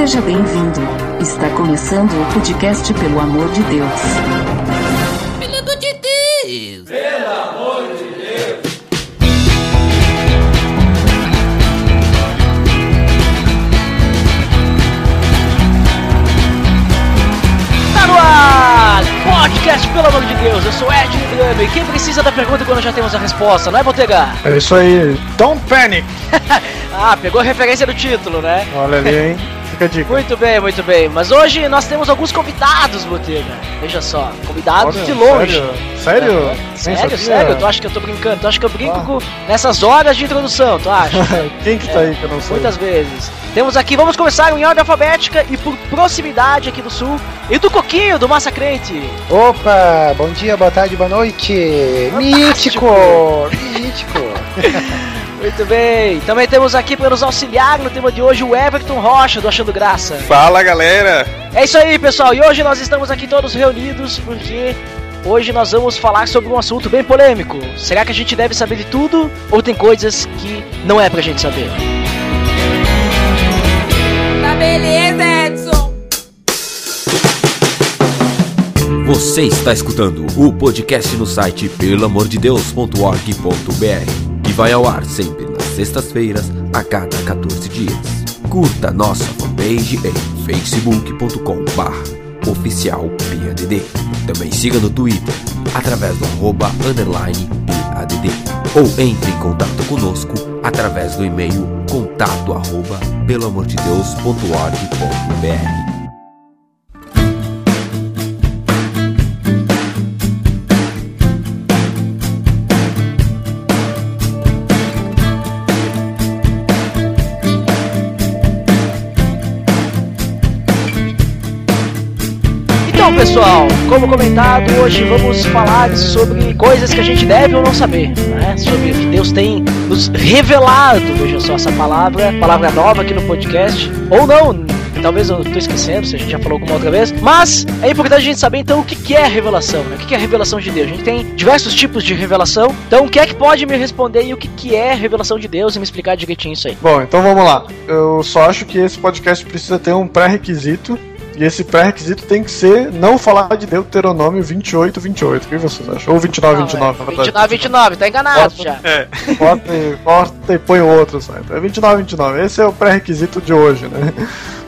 Seja bem-vindo. Está começando o podcast Pelo Amor de Deus. Pelo amor de Deus! Pelo amor de Deus! Tá no ar! Podcast, pelo amor de Deus, eu sou Ed Drame. Quem precisa da pergunta quando já temos a resposta, não é, Botega? É isso aí. Don't panic! ah, pegou a referência do título, né? Olha ali, hein? Fica a dica. Muito bem, muito bem. Mas hoje nós temos alguns convidados, Botega. Veja só, convidados Olha, de longe. Sério? Sério? É, sério, sério? Tu acha que eu tô brincando? Tu acha que eu brinco Ah. com- nessas horas de introdução, tu acha? Quem que tá aí que eu não sei? Muitas vezes. Temos aqui, vamos começar em ordem alfabética e por proximidade aqui do sul. E do Coquinho, do Massacrente. Opa, bom dia, boa tarde, boa noite. Mítico! Mítico! Muito bem. Também temos aqui para nos auxiliar no tema de hoje o Everton Rocha, do Achando Graça. Fala galera! É isso aí, pessoal. E hoje nós estamos aqui todos reunidos porque hoje nós vamos falar sobre um assunto bem polêmico. Será que a gente deve saber de tudo ou tem coisas que não é pra gente saber? Tá beleza, Edson! Você está escutando o podcast no site pelamordedeus.org.br vai ao ar sempre nas sextas-feiras a cada 14 dias. Curta nossa fanpage em facebook.com.br oficial PADD. Também siga no Twitter através do arroba underline PADD ou entre em contato conosco através do e-mail contato arroba pelamordedeus.org.br. pessoal, como comentado, hoje vamos falar sobre coisas que a gente deve ou não saber, né? Sobre o que Deus tem nos revelado. Veja só essa palavra, palavra nova aqui no podcast. Ou não, talvez eu tô esquecendo, se a gente já falou alguma outra vez. Mas é importante a gente saber então o que que é revelação, né? O que é revelação de Deus. A gente tem diversos tipos de revelação. Então, quem é que pode me responder aí o que que é revelação de Deus e me explicar direitinho isso aí? Bom, então vamos lá. Eu só acho que esse podcast precisa ter um pré-requisito. E esse pré-requisito tem que ser não falar de Deuteronômio 28, 28. O que vocês acham? Ou 29, Não, 29, é, na verdade. 29, 29, tá enganado já. Corta e, corta e põe o outro, sabe? É 29, 29. Esse é o pré-requisito de hoje, né?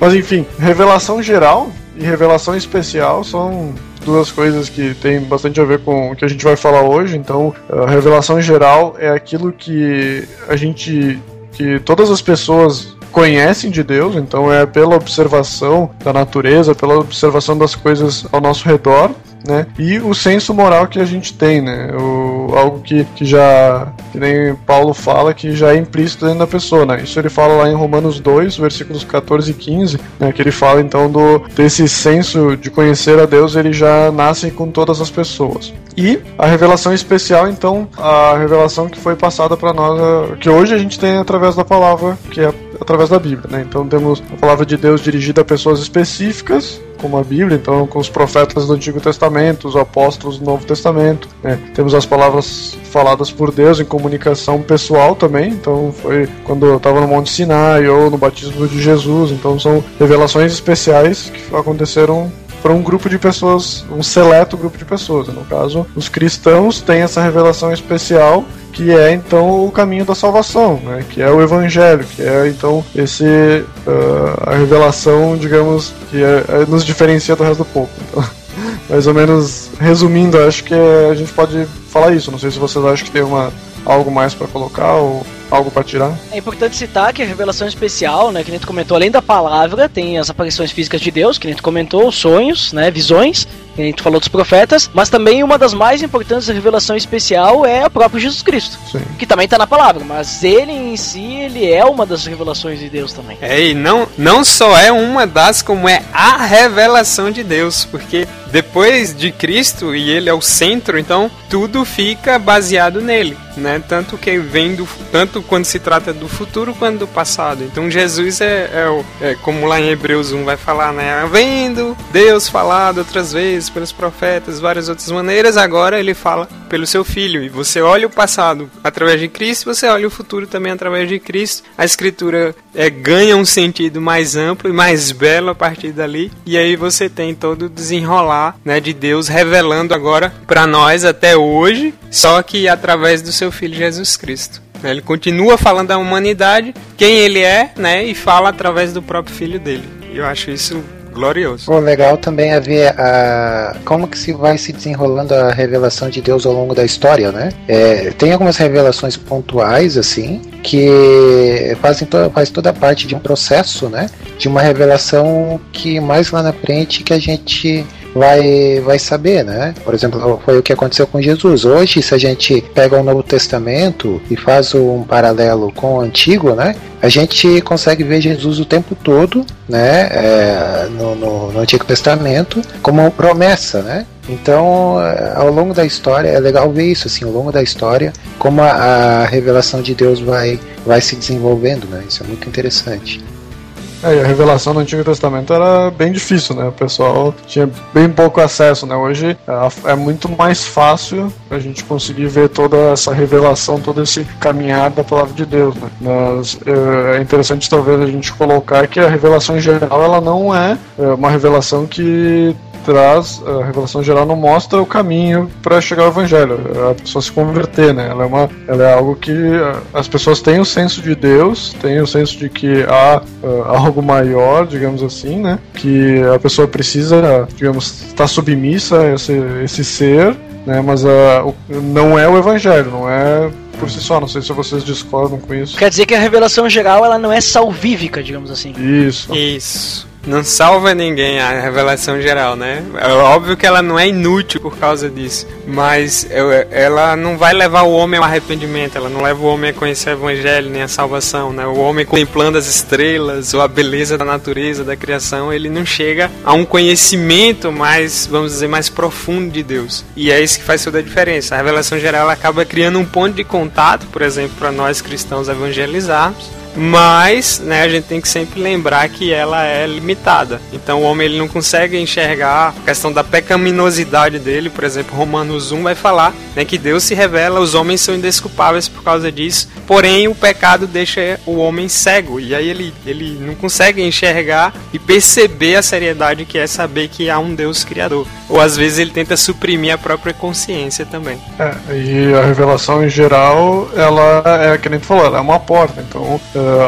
Mas enfim, revelação geral e revelação especial são duas coisas que tem bastante a ver com o que a gente vai falar hoje. Então, a revelação geral é aquilo que a gente. que todas as pessoas conhecem de Deus, então é pela observação da natureza, pela observação das coisas ao nosso redor, né? E o senso moral que a gente tem, né? O, algo que, que já, que nem Paulo fala, que já é implícito dentro da pessoa, né? Isso ele fala lá em Romanos 2, versículos 14 e 15, né? Que ele fala então do desse senso de conhecer a Deus, ele já nasce com todas as pessoas. E a revelação especial, então, a revelação que foi passada para nós, que hoje a gente tem através da palavra, que é através da Bíblia, né? Então temos a palavra de Deus dirigida a pessoas específicas, como a Bíblia, então com os profetas do Antigo Testamento, os apóstolos do Novo Testamento, né? Temos as palavras faladas por Deus em comunicação pessoal também, então foi quando eu estava no Monte Sinai ou no batismo de Jesus, então são revelações especiais que aconteceram para um grupo de pessoas, um seleto grupo de pessoas. No caso, os cristãos têm essa revelação especial que é então o caminho da salvação, né? que é o evangelho, que é então esse ah, a revelação, digamos, que é- é- nos diferencia do resto do povo. Então, mais ou menos resumindo, acho que a gente pode falar isso. Não sei se vocês acham que tem uma algo mais para colocar ou algo para tirar. É importante citar que a revelação especial, né, que nem tu comentou, além da palavra, tem as aparições físicas de Deus, que nem tu comentou, os sonhos, né, visões, que nem tu falou dos profetas, mas também uma das mais importantes da revelação especial é o próprio Jesus Cristo, Sim. que também tá na palavra, mas ele em si, ele é uma das revelações de Deus também. É, e não, não só é uma das, como é a revelação de Deus, porque depois de Cristo, e ele é o centro, então tudo fica baseado nele, né? Tanto que vem do, tanto quando se trata do futuro quanto do passado. Então Jesus é, é, o- é como lá em Hebreus 1 vai falar, né? Vendo Deus falado outras vezes pelos profetas, várias outras maneiras, agora ele fala pelo seu filho. E você olha o passado através de Cristo, você olha o futuro também através de Cristo. A escritura é, ganha um sentido mais amplo e mais belo a partir dali. E aí você tem todo o desenrolar né, de Deus revelando agora para nós até hoje, só que através do seu Filho Jesus Cristo. Ele continua falando da humanidade, quem ele é, né, e fala através do próprio Filho dele. Eu acho isso glorioso. O legal também é ver a, como que se vai se desenrolando a revelação de Deus ao longo da história, né? É, tem algumas revelações pontuais, assim, que fazem to faz toda parte de um processo, né? De uma revelação que mais lá na frente que a gente vai, vai saber, né? Por exemplo, foi o que aconteceu com Jesus. Hoje, se a gente pega o Novo Testamento e faz um paralelo com o Antigo, né? A gente consegue ver Jesus o tempo todo, né? É, no, no, no Antigo Testamento, como promessa, né? Então, é, ao longo da história, é legal ver isso, assim, ao longo da história, como a, a revelação de Deus vai, vai se desenvolvendo, né? Isso é muito interessante. É, a revelação do Antigo Testamento era bem difícil, né? O pessoal tinha bem pouco acesso, né? Hoje é, é muito mais fácil a gente conseguir ver toda essa revelação, todo esse caminhar da palavra de Deus, né? Mas é, é interessante talvez a gente colocar que a revelação em geral ela não é, é uma revelação que traz, a revelação geral não mostra o caminho para chegar ao evangelho, a pessoa se converter, né? Ela é, uma, ela é algo que as pessoas têm o senso de Deus, têm o senso de que há uh, algo maior, digamos assim, né? Que a pessoa precisa, digamos, estar submissa a esse, esse ser, né? Mas uh, não é o evangelho, não é por si só. Não sei se vocês discordam com isso. Quer dizer que a revelação geral ela não é salvífica, digamos assim. Isso. Isso não salva ninguém a revelação geral, né? É óbvio que ela não é inútil por causa disso, mas ela não vai levar o homem ao arrependimento, ela não leva o homem a conhecer o evangelho nem a salvação, né? O homem contemplando as estrelas ou a beleza da natureza, da criação, ele não chega a um conhecimento mais, vamos dizer, mais profundo de Deus. E é isso que faz toda a diferença. A revelação geral acaba criando um ponto de contato, por exemplo, para nós cristãos evangelizarmos mas né, a gente tem que sempre lembrar que ela é limitada. Então o homem ele não consegue enxergar a questão da pecaminosidade dele. Por exemplo, Romanos 1 vai falar né, que Deus se revela, os homens são indesculpáveis por causa disso, porém o pecado deixa o homem cego. E aí ele, ele não consegue enxergar e perceber a seriedade que é saber que há um Deus criador. Ou às vezes ele tenta suprimir a própria consciência também. É, e a revelação em geral, ela é, que nem tu falou, ela é uma porta. Então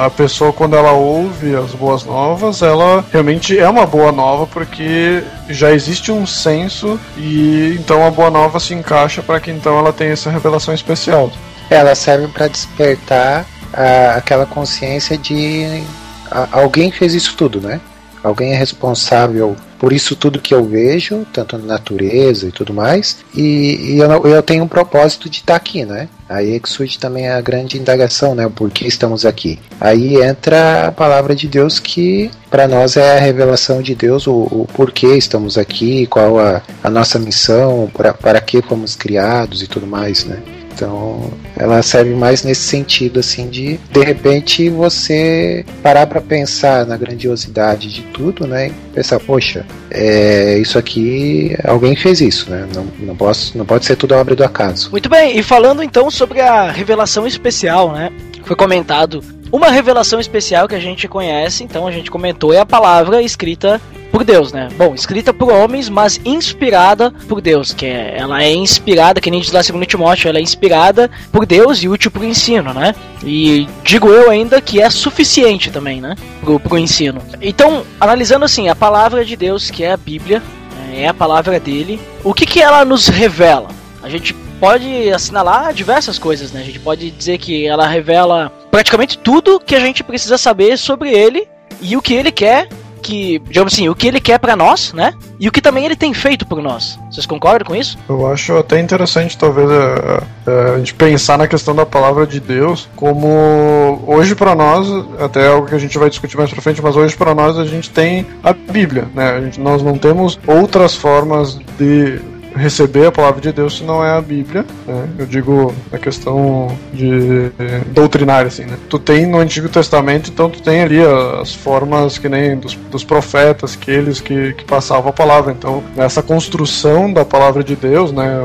a pessoa quando ela ouve as boas novas, ela realmente é uma boa nova porque já existe um senso e então a boa nova se encaixa para que então ela tenha essa revelação especial. Ela serve para despertar a, aquela consciência de a, alguém fez isso tudo, né? Alguém é responsável por isso tudo que eu vejo, tanto na natureza e tudo mais, e, e eu, eu, tenho um propósito de estar aqui, né? Aí é que surge também a grande indagação, né? O porquê estamos aqui. Aí entra a palavra de Deus que para nós é a revelação de Deus, o, o porquê estamos aqui, qual a, a nossa missão, para que fomos criados e tudo mais, né? Então, ela serve mais nesse sentido, assim, de de repente você parar para pensar na grandiosidade de tudo, né? E pensar, poxa, é, isso aqui, alguém fez isso, né? Não, não, posso, não pode ser tudo obra do acaso. Muito bem, e falando então sobre a revelação especial, né? Foi comentado uma revelação especial que a gente conhece, então a gente comentou, é a palavra escrita por Deus, né? Bom, escrita por homens, mas inspirada por Deus, que é, ela é inspirada, que nem diz lá segundo Timóteo, ela é inspirada por Deus e útil para o ensino, né? E digo eu ainda que é suficiente também, né? Pro, pro ensino. Então, analisando assim, a palavra de Deus, que é a Bíblia, né? é a palavra dele, o que que ela nos revela? A gente pode assinalar diversas coisas, né? A gente pode dizer que ela revela praticamente tudo que a gente precisa saber sobre ele e o que ele quer que, digamos assim, o que ele quer para nós, né? E o que também ele tem feito por nós. Vocês concordam com isso? Eu acho até interessante, talvez, a, é, é, a gente pensar na questão da palavra de Deus como hoje para nós, até algo que a gente vai discutir mais para frente, mas hoje para nós a gente tem a Bíblia, né? A gente, nós não temos outras formas de receber a palavra de Deus se não é a Bíblia, né? Eu digo a questão de doutrinária, assim, né? Tu tem no Antigo Testamento, então tu tem ali as formas que nem dos, dos profetas, aqueles que, que passavam a palavra. Então, nessa construção da palavra de Deus, né?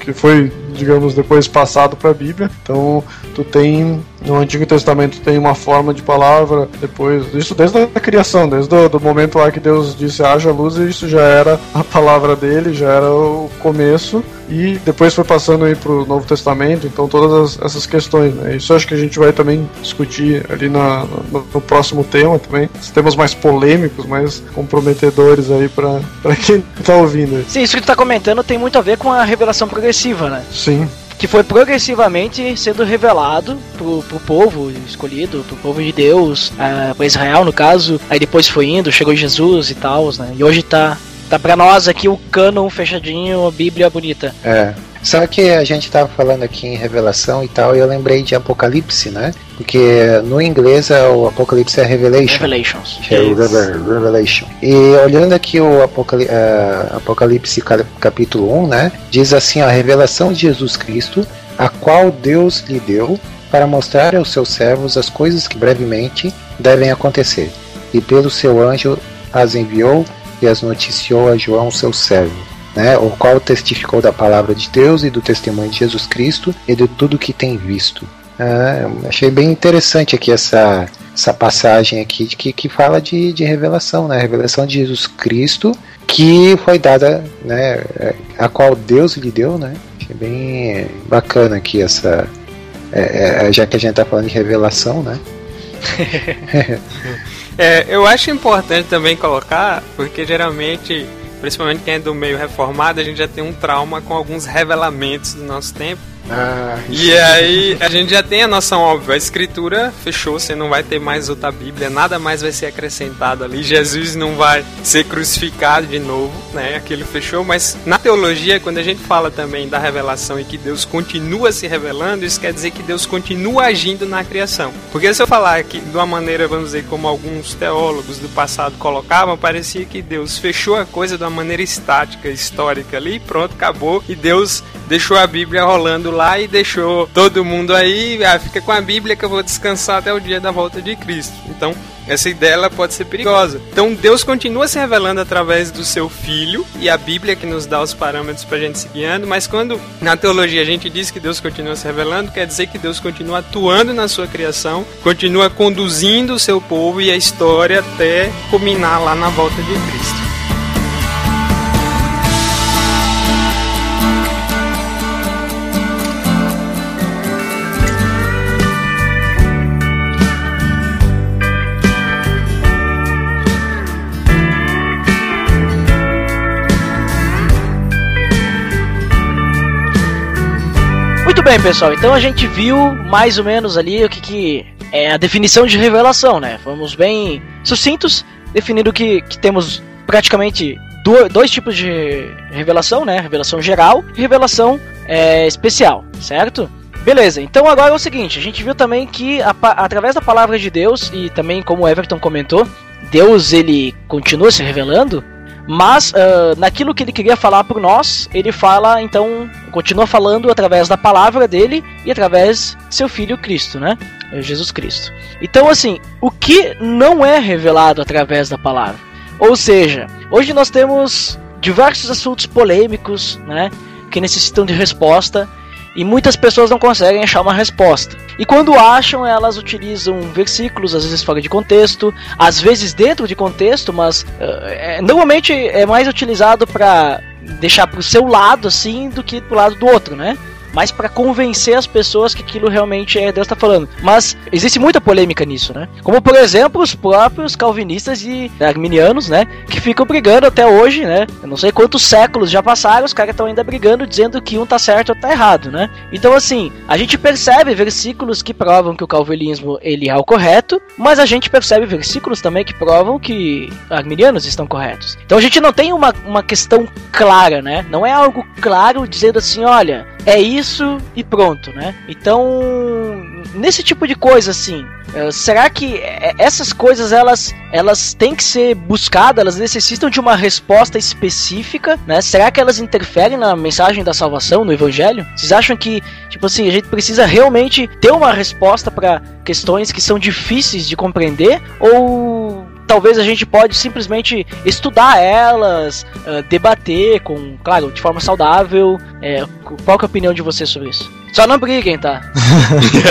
Que foi, digamos, depois passado para a Bíblia. Então, tu tem no Antigo Testamento tem uma forma de palavra, depois, isso desde a criação, desde o momento lá que Deus disse haja luz, isso já era a palavra dele, já era o começo, e depois foi passando aí pro Novo Testamento, então todas as, essas questões, né? Isso acho que a gente vai também discutir ali na, no, no, próximo tema também, os temas mais polêmicos, mais comprometedores aí para quem tá ouvindo. Sim, isso que tu tá comentando tem muito a ver com a revelação progressiva, né? Sim que foi progressivamente sendo revelado pro, pro povo escolhido, pro povo de Deus, uh, pra Israel no caso, aí depois foi indo, chegou Jesus e tal, né? E hoje tá, tá pra nós aqui o cânon fechadinho, a Bíblia bonita. É. Só que a gente estava falando aqui em Revelação e tal, e eu lembrei de Apocalipse, né? Porque no inglês é o Apocalipse é Revelation. Revelations. É Revelation. E olhando aqui o Apocalipse, uh, Apocalipse capítulo 1, né? Diz assim, a revelação de Jesus Cristo, a qual Deus lhe deu para mostrar aos seus servos as coisas que brevemente devem acontecer. E pelo seu anjo as enviou e as noticiou a João, seu servo né, o qual testificou da palavra de Deus e do testemunho de Jesus Cristo e de tudo que tem visto. Ah, achei bem interessante aqui essa, essa passagem aqui que, que fala de, de revelação, né, revelação de Jesus Cristo que foi dada, né, a qual Deus lhe deu, né. Achei bem bacana aqui essa, é, é, já que a gente está falando de revelação, né. é, eu acho importante também colocar, porque geralmente principalmente quem é do meio reformado, a gente já tem um trauma com alguns revelamentos do nosso tempo. Ah, e aí a gente já tem a noção óbvia, a escritura fechou, você não vai ter mais outra Bíblia, nada mais vai ser acrescentado ali, Jesus não vai ser crucificado de novo, né? Aquilo fechou, mas na teologia, quando a gente fala também da revelação e que Deus continua se revelando, isso quer dizer que Deus continua agindo na criação. Porque se eu falar aqui de uma maneira, vamos dizer, como alguns teólogos do passado colocavam, parecia que Deus fechou a coisa de uma maneira estática, histórica ali, pronto, acabou, e Deus deixou a Bíblia rolando lá e deixou todo mundo aí, ah, fica com a Bíblia que eu vou descansar até o dia da volta de Cristo. Então, essa ideia ela pode ser perigosa. Então, Deus continua se revelando através do seu filho e a Bíblia que nos dá os parâmetros para a gente se guiando, mas quando na teologia a gente diz que Deus continua se revelando, quer dizer que Deus continua atuando na sua criação, continua conduzindo o seu povo e a história até culminar lá na volta de Cristo. Bem, pessoal. Então a gente viu mais ou menos ali o que, que é a definição de revelação, né? Fomos bem sucintos, definindo que, que temos praticamente dois tipos de revelação, né? Revelação geral e revelação é, especial, certo? Beleza, então agora é o seguinte, a gente viu também que a, através da palavra de Deus, e também como o Everton comentou, Deus ele continua se revelando, mas uh, naquilo que ele queria falar por nós, ele fala, então, continua falando através da palavra dele e através de seu filho Cristo, né? Jesus Cristo. Então, assim, o que não é revelado através da palavra? Ou seja, hoje nós temos diversos assuntos polêmicos, né? Que necessitam de resposta e muitas pessoas não conseguem achar uma resposta. E quando acham, elas utilizam versículos, às vezes fora de contexto, às vezes dentro de contexto, mas uh, é, normalmente é mais utilizado para deixar para o seu lado assim do que pro lado do outro, né? Mas para convencer as pessoas que aquilo realmente é Deus está falando. Mas existe muita polêmica nisso, né? Como por exemplo os próprios calvinistas e arminianos, né, que ficam brigando até hoje, né? Eu não sei quantos séculos já passaram, os caras estão ainda brigando dizendo que um tá certo ou tá errado, né? Então assim, a gente percebe versículos que provam que o calvinismo ele é o correto, mas a gente percebe versículos também que provam que arminianos estão corretos. Então a gente não tem uma, uma questão clara, né? Não é algo claro dizendo assim, olha, é isso e pronto, né? Então, nesse tipo de coisa assim, eh, será que eh, essas coisas elas elas têm que ser buscadas, elas necessitam de uma resposta específica, né? Será que elas interferem na mensagem da salvação, no evangelho? Vocês acham que, tipo assim, a gente precisa realmente ter uma resposta para questões que são difíceis de compreender ou talvez a gente pode simplesmente estudar elas, uh, debater com, claro, de forma saudável. É, qual é a opinião de você sobre isso? Só não briguem, tá?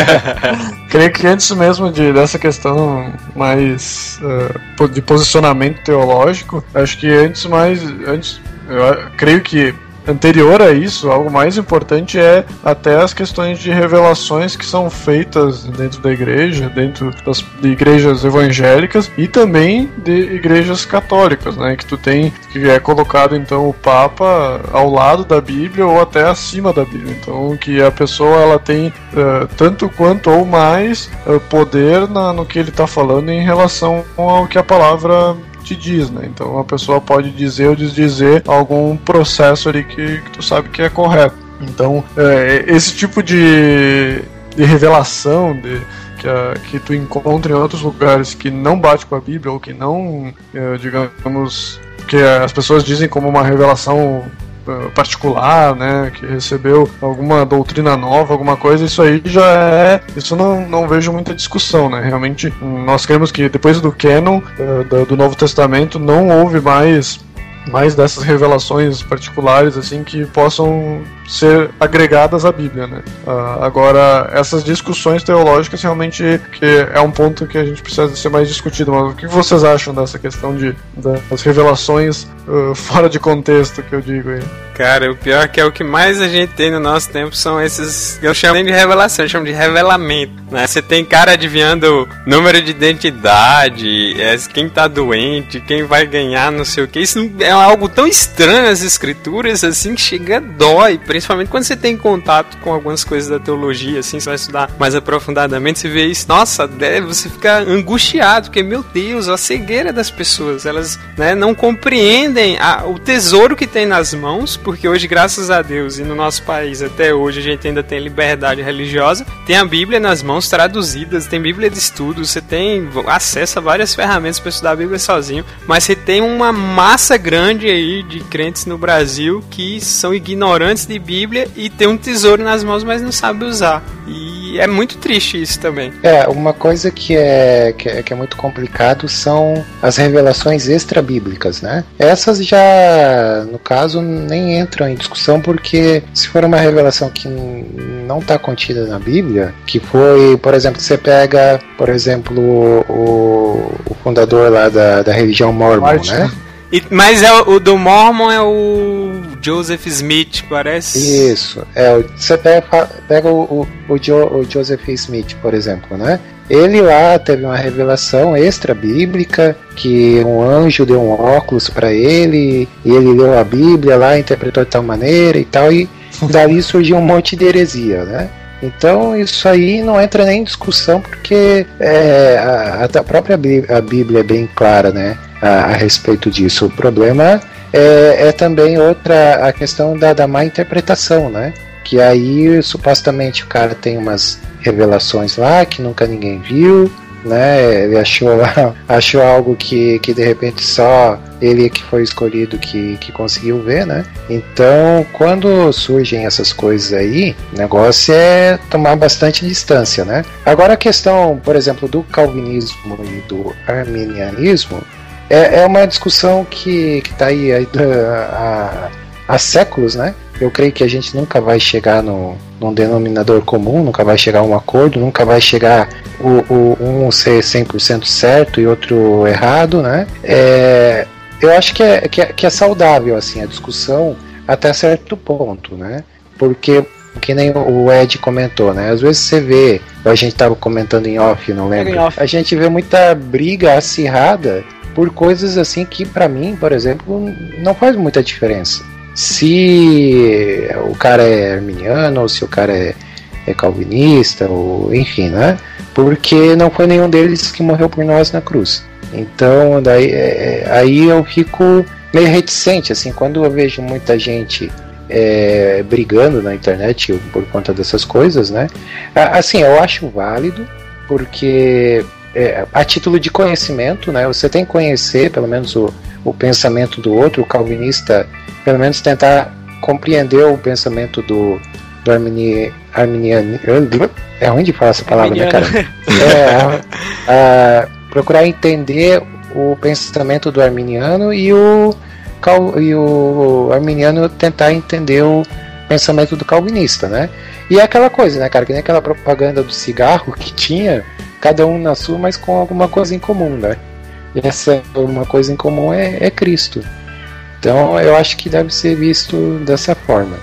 Creio que antes mesmo de, dessa questão mais uh, de posicionamento teológico, acho que antes mais. Antes, eu creio que anterior a isso, algo mais importante é até as questões de revelações que são feitas dentro da igreja, dentro das de igrejas evangélicas e também de igrejas católicas, né? Que tu tem que é colocado então o Papa ao lado da Bíblia ou até acima da Bíblia. Então que a pessoa ela tem uh, tanto quanto ou mais uh, poder na, no que ele está falando em relação ao que a palavra te diz, né? Então a pessoa pode dizer ou desdizer algum processo ali que, que tu sabe que é correto. Então, é, esse tipo de, de revelação, de, que, a, que tu encontra em outros lugares que não bate com a Bíblia ou que não, é, digamos, que as pessoas dizem como uma revelação particular, né, que recebeu alguma doutrina nova, alguma coisa, isso aí já é, isso não, não vejo muita discussão, né? Realmente nós cremos que depois do canon do, do Novo Testamento não houve mais mais dessas revelações particulares assim que possam ser agregadas à Bíblia, né? Uh, agora essas discussões teológicas realmente que é um ponto que a gente precisa ser mais discutido. Mas o que vocês acham dessa questão de das revelações uh, fora de contexto que eu digo aí? Cara, o pior é que é o que mais a gente tem no nosso tempo são esses. Eu chamo nem de revelação, eu chamo de revelamento. Né? Você tem cara adivinhando número de identidade, é, quem tá doente, quem vai ganhar, não sei o que. Isso é algo tão estranho as escrituras, assim, que chega dói. Principalmente quando você tem contato com algumas coisas da teologia, assim, você vai estudar mais aprofundadamente, você vê isso. Nossa, deve, você fica angustiado, porque, meu Deus, a cegueira das pessoas, elas né, não compreendem a, o tesouro que tem nas mãos porque hoje, graças a Deus, e no nosso país até hoje a gente ainda tem liberdade religiosa, tem a Bíblia nas mãos traduzidas, tem Bíblia de estudo, você tem acesso a várias ferramentas para estudar a Bíblia sozinho, mas você tem uma massa grande aí de crentes no Brasil que são ignorantes de Bíblia e tem um tesouro nas mãos, mas não sabe usar. E é muito triste isso também. É, uma coisa que é, que é, que é muito complicado são as revelações extra-bíblicas, né? Essas já, no caso, nem entram em discussão porque se for uma revelação que não está contida na Bíblia, que foi, por exemplo, você pega, por exemplo, o, o fundador lá da, da religião mormon, Martin. né? E, mas é o, o, do Mormon é o Joseph Smith, parece? Isso. É, você pega, pega o, o, o, o Joseph Smith, por exemplo, né? Ele lá teve uma revelação extra bíblica que um anjo deu um óculos para ele e ele leu a Bíblia lá, interpretou de tal maneira e tal e dali surgiu um monte de heresia, né? Então isso aí não entra nem em discussão porque é, a, a, própria Bíblia, a Bíblia é bem clara, né? A, a respeito disso. O problema é, é, também outra a questão da, da má interpretação, né? Que aí supostamente o cara tem umas revelações lá que nunca ninguém viu, né? Ele achou, achou algo que, que de repente só ele que foi escolhido que, que conseguiu ver, né? Então, quando surgem essas coisas aí, o negócio é tomar bastante distância, né? Agora a questão, por exemplo, do calvinismo e do arminianismo é, é uma discussão que está aí há, há séculos, né? Eu creio que a gente nunca vai chegar no, num denominador comum, nunca vai chegar a um acordo, nunca vai chegar o, o um ser 100% certo e outro errado, né? É, eu acho que é, que é, que, é, saudável assim a discussão até certo ponto, né? Porque que nem o Ed comentou, né? Às vezes você vê, a gente estava comentando em off, não lembro. A gente vê muita briga acirrada por coisas assim que para mim, por exemplo, não faz muita diferença se o cara é arminiano ou se o cara é, é calvinista, ou enfim, né? Porque não foi nenhum deles que morreu por nós na cruz. Então, daí, é, é aí eu fico meio reticente, assim, quando eu vejo muita gente é, brigando na internet por conta dessas coisas, né? Assim, eu acho válido, porque é, a título de conhecimento, né? Você tem que conhecer, pelo menos, o, o pensamento do outro. O calvinista pelo menos tentar compreender o pensamento do, do armini, arminiano. É ruim de falar essa palavra, né, cara? É, procurar entender o pensamento do arminiano e o, e o arminiano tentar entender o, pensamento do calvinista, né? E é aquela coisa, né, cara, que nem aquela propaganda do cigarro que tinha, cada um na sua, mas com alguma coisa em comum, né? E essa uma coisa em comum é, é Cristo. Então eu acho que deve ser visto dessa forma.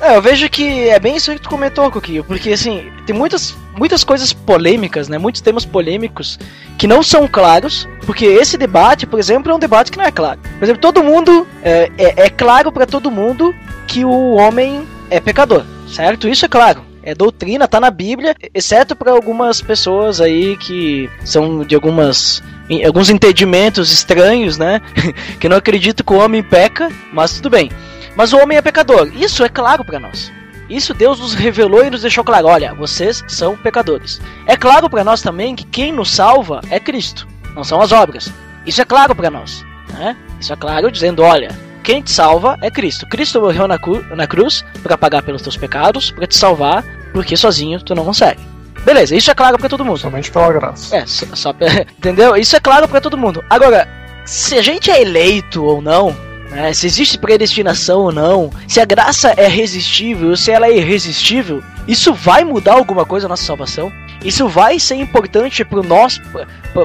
É, eu vejo que é bem isso que tu comentou, Coquinho, porque assim, tem muitas, muitas coisas polêmicas, né? Muitos temas polêmicos que não são claros, porque esse debate, por exemplo, é um debate que não é claro. Por exemplo, todo mundo é, é, é claro para todo mundo que o homem é pecador, certo? Isso é claro. É doutrina, tá na Bíblia, exceto para algumas pessoas aí que são de algumas alguns entendimentos estranhos, né? que não acreditam que o homem peca, mas tudo bem. Mas o homem é pecador. Isso é claro para nós. Isso Deus nos revelou e nos deixou claro. Olha, vocês são pecadores. É claro para nós também que quem nos salva é Cristo, não são as obras. Isso é claro para nós. Né? Isso é claro dizendo, olha, quem te salva é Cristo. Cristo morreu na, cru na cruz para pagar pelos teus pecados, para te salvar, porque sozinho tu não consegue. Beleza, isso é claro para todo mundo. Somente pela graça. É, só, só entendeu? Isso é claro para todo mundo. Agora, se a gente é eleito ou não, né? Se existe predestinação ou não, se a graça é resistível, se ela é irresistível, isso vai mudar alguma coisa na nossa salvação? Isso vai ser importante para